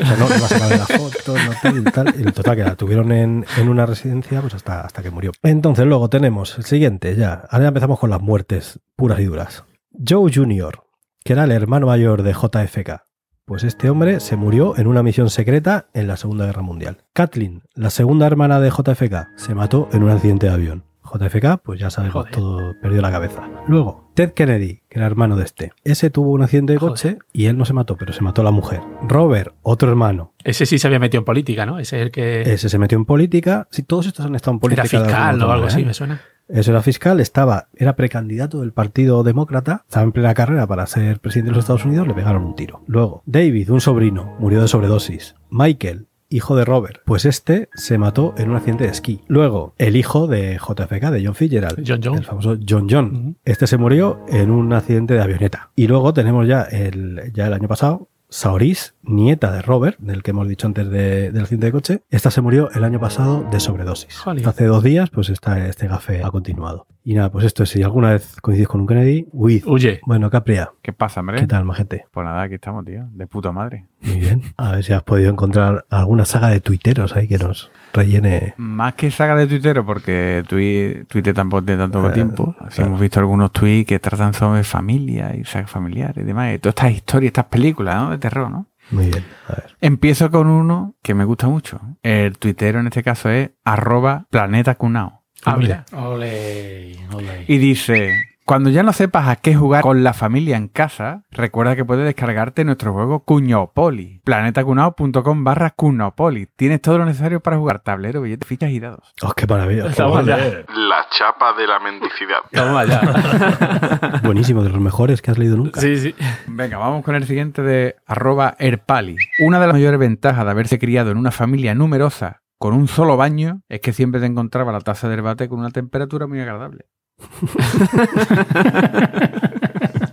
total, que la tuvieron en, en una residencia pues hasta, hasta que murió. Entonces, luego tenemos el siguiente, ya. Ahora empezamos con las muertes puras y duras. Joe Jr., que era el hermano mayor de JFK. Pues este hombre se murió en una misión secreta en la Segunda Guerra Mundial. Kathleen, la segunda hermana de JFK, se mató en un accidente de avión. JFK, pues ya sabemos, Joder. todo perdió la cabeza. Luego, Ted Kennedy, que era hermano de este. Ese tuvo un accidente de coche y él no se mató, pero se mató la mujer. Robert, otro hermano, Ese sí se había metido en política, ¿no? Ese es el que ese se metió en política. Sí, todos estos han estado en política. era fiscal o algo así, ¿eh? me suena. Eso era fiscal, estaba, era precandidato del Partido Demócrata, estaba en plena carrera para ser presidente de los Estados Unidos, le pegaron un tiro. Luego, David, un sobrino, murió de sobredosis. Michael, hijo de Robert. Pues este se mató en un accidente de esquí. Luego, el hijo de JFK, de John Fitzgerald. John John. El famoso John John. Este se murió en un accidente de avioneta. Y luego tenemos ya el, ya el año pasado Saoris, nieta de Robert, del que hemos dicho antes de- del accidente de coche, esta se murió el año pasado de sobredosis. Hace dos días, pues está, este gafe ha continuado. Y nada, pues esto es, si alguna vez coincidís con un Kennedy, huid. Huye. Bueno, Capria, ¿Qué pasa, hombre? ¿qué tal, majete? Pues nada, aquí estamos, tío. De puta madre. Muy bien. A ver si has podido encontrar alguna saga de tuiteros ahí que nos rellene. Más que saga de tuitero, porque Twitter tampoco tiene tanto Eh, tiempo. Así claro. hemos visto algunos tweets que tratan sobre familia y sagas familiares y demás. Y todas estas historias, estas películas, ¿no? De terror, ¿no? Muy bien. A ver. Empiezo con uno que me gusta mucho. El tuitero en este caso es arroba planeta cunao. Ah, mira. Ole, ole. Y dice, cuando ya no sepas a qué jugar con la familia en casa, recuerda que puedes descargarte nuestro juego Cuñopoli. planetacunao.com barra Cuñopoli. Tienes todo lo necesario para jugar tablero, billetes, fichas y dados. Oh, qué maravilla. Estamos ya. La chapa de la mendicidad. Toma ya. Buenísimo, de los mejores que has leído nunca. sí, sí. Venga, vamos con el siguiente de arroba erpali. Una de las mayores ventajas de haberse criado en una familia numerosa con un solo baño es que siempre te encontraba la taza de bate con una temperatura muy agradable.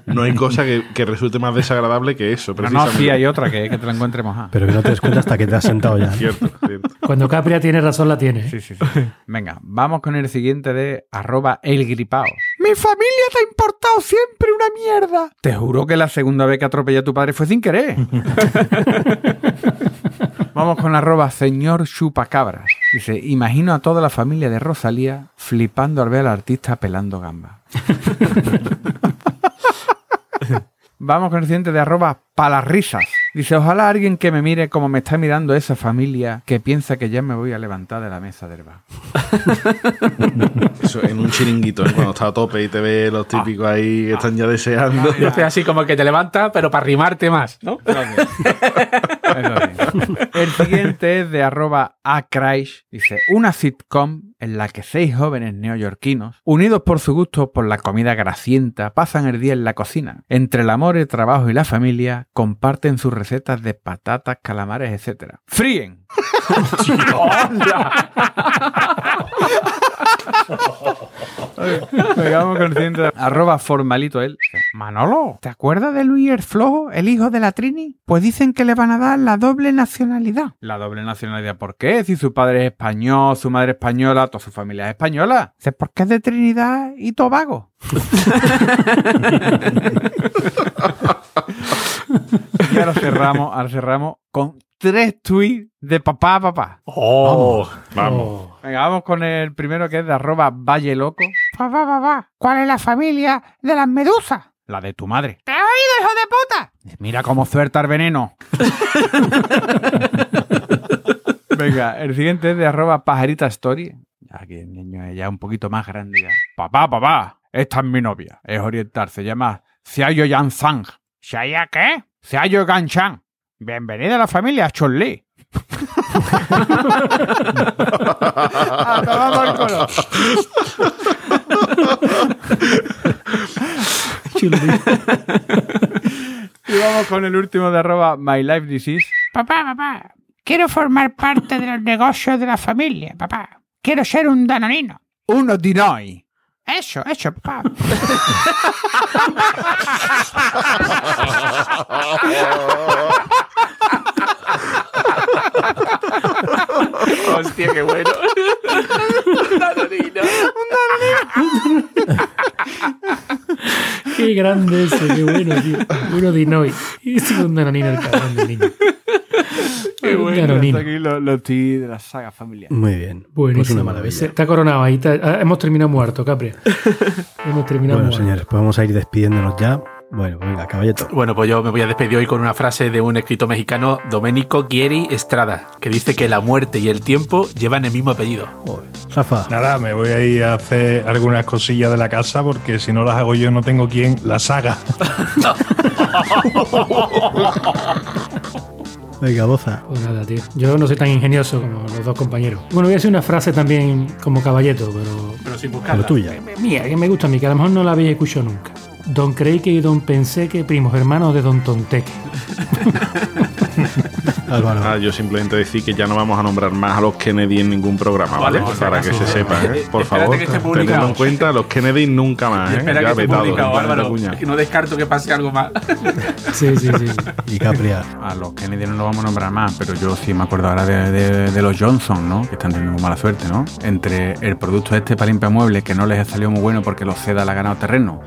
No hay cosa que, que resulte más desagradable que eso, Pero no, sí hay otra que, que te la encuentres mojada. Pero que no te des cuenta hasta que te has sentado ya. Cierto, cierto. Cuando Capria tiene razón, la tiene. ¿eh? Sí, sí, sí. Venga, vamos con el siguiente de arroba elgripao. Mi familia te ha importado siempre una mierda. Te juro que la segunda vez que atropellé a tu padre fue sin querer. vamos con arroba señor chupacabras. Dice, imagino a toda la familia de Rosalía flipando al ver al artista pelando gamba. Vamos con el siguiente de arroba palarrisas. Dice, ojalá alguien que me mire como me está mirando esa familia que piensa que ya me voy a levantar de la mesa del bar. Eso en un chiringuito, ¿eh? cuando está a tope y te ve los típicos ahí que están ya deseando. Yo estoy así como que te levantas, pero para rimarte más, ¿no? El siguiente es de arroba acraish. Dice, una sitcom en la que seis jóvenes neoyorquinos, unidos por su gusto por la comida grasienta, pasan el día en la cocina. Entre el amor, el trabajo y la familia, comparten sus recetas de patatas, calamares, etc. ¡Fríen! Pegamos con el siguiente de arroba formalito él. Manolo, ¿te acuerdas de Luis el Flojo, el hijo de la Trini? Pues dicen que le van a dar la doble nacionalidad. ¿La doble nacionalidad por qué? Si su padre es español, su madre española, toda su familia es española. Dice, porque es de Trinidad y Tobago. y ahora cerramos, ahora cerramos con tres tweets de papá a papá. Oh, Vamos. Venga, vamos con el primero que es de arroba Valle Loco. Papá, papá, ¿cuál es la familia de las medusas? La de tu madre. ¿Te has oído, hijo de puta? Mira cómo suelta el veneno. Venga, el siguiente es de arroba pajarita story. Aquí el niño es ya un poquito más grande ya. Papá, papá, esta es mi novia. Es oriental, se llama Xiaoyo Yansang. ¿Xiaya qué? Xiaoyo Ganchan. Bienvenida a la familia Chun-Li. A tomar por culo. Y vamos con el último de arroba My Life Disease. Papá, papá, quiero formar parte de los negocios de la familia, papá. Quiero ser un danonino. Uno dinoi. Eso, eso, papá. Hostia, qué bueno. Qué grande ese, qué bueno, tío. Uno de Inoi. Y es un danonino el cabrón del niño. Qué Un bueno. danonino. Hasta aquí los los tweets de la saga familiar. Muy bien. Pues Buenísimo. una maravilla. Está coronado ahí. está- ah, hemos terminado muerto, Capri. Hemos terminado Bueno, muerto. señores, pues vamos a ir despidiéndonos ya. Bueno, venga, caballeto. Bueno, pues yo me voy a despedir hoy con una frase de un escritor mexicano, Domenico Gieri Estrada, que dice que la muerte y el tiempo llevan el mismo apellido. Joder. Rafa, Nada, me voy a ir a hacer algunas cosillas de la casa porque si no las hago yo no tengo quien las haga. venga, boza. Pues nada, tío. Yo no soy tan ingenioso como los dos compañeros. Bueno, voy a decir una frase también como caballeto, pero Pero sin Pero tuya. mía, que me gusta a mí, que a lo mejor no la habéis escuchado nunca. Don Creike y Don Pensé que primos hermanos de Don Tonteque. Álvaro. Ah, yo simplemente decir que ya no vamos a nombrar más a los Kennedy en ningún programa, ¿vale? Vale, Para que se sepa, ¿eh? Por Espérate favor, tenedlo en cuenta, los Kennedy nunca más, ¿eh? Espera ya vetado, Álvaro. Es que no descarto que pase algo más. Sí, sí, sí. Y Capriar. A los Kennedy no lo vamos a nombrar más, pero yo sí me acuerdo ahora de, de- de los Johnson, ¿no? Que están teniendo mala suerte, ¿no? Entre el producto este para limpiar muebles, que no les ha salido muy bueno porque los CEDA le ha ganado terreno,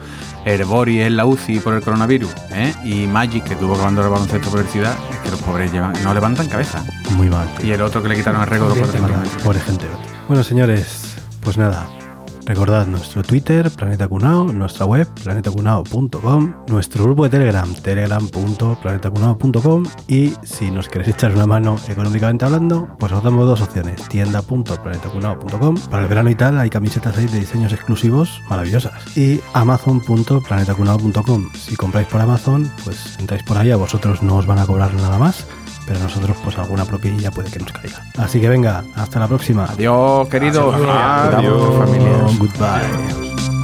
Herbori en la UCI por el coronavirus, ¿eh? Y Magic, que tuvo que abandonar el baloncesto por obesidad, es que los pobres llevan, no levantan cabeza. Muy mal. Y el otro que le quitaron el récord Pobre gente. Bueno, señores, pues nada. Recordad nuestro Twitter, Planeta Cunao, nuestra web, planetacunao.com, nuestro grupo de Telegram, telegram.planetacunao.com y si nos queréis echar una mano económicamente hablando, pues os damos dos opciones, tienda.planetacunao.com, para el verano y tal hay camisetas ahí de diseños exclusivos maravillosas y amazon.planetacunao.com. Si compráis por Amazon, pues entráis por ahí, a vosotros no os van a cobrar nada más, pero nosotros pues alguna propinilla puede que nos caiga. Así que venga, hasta la próxima. Adiós, queridos. Adiós. Tu familia. Goodbye.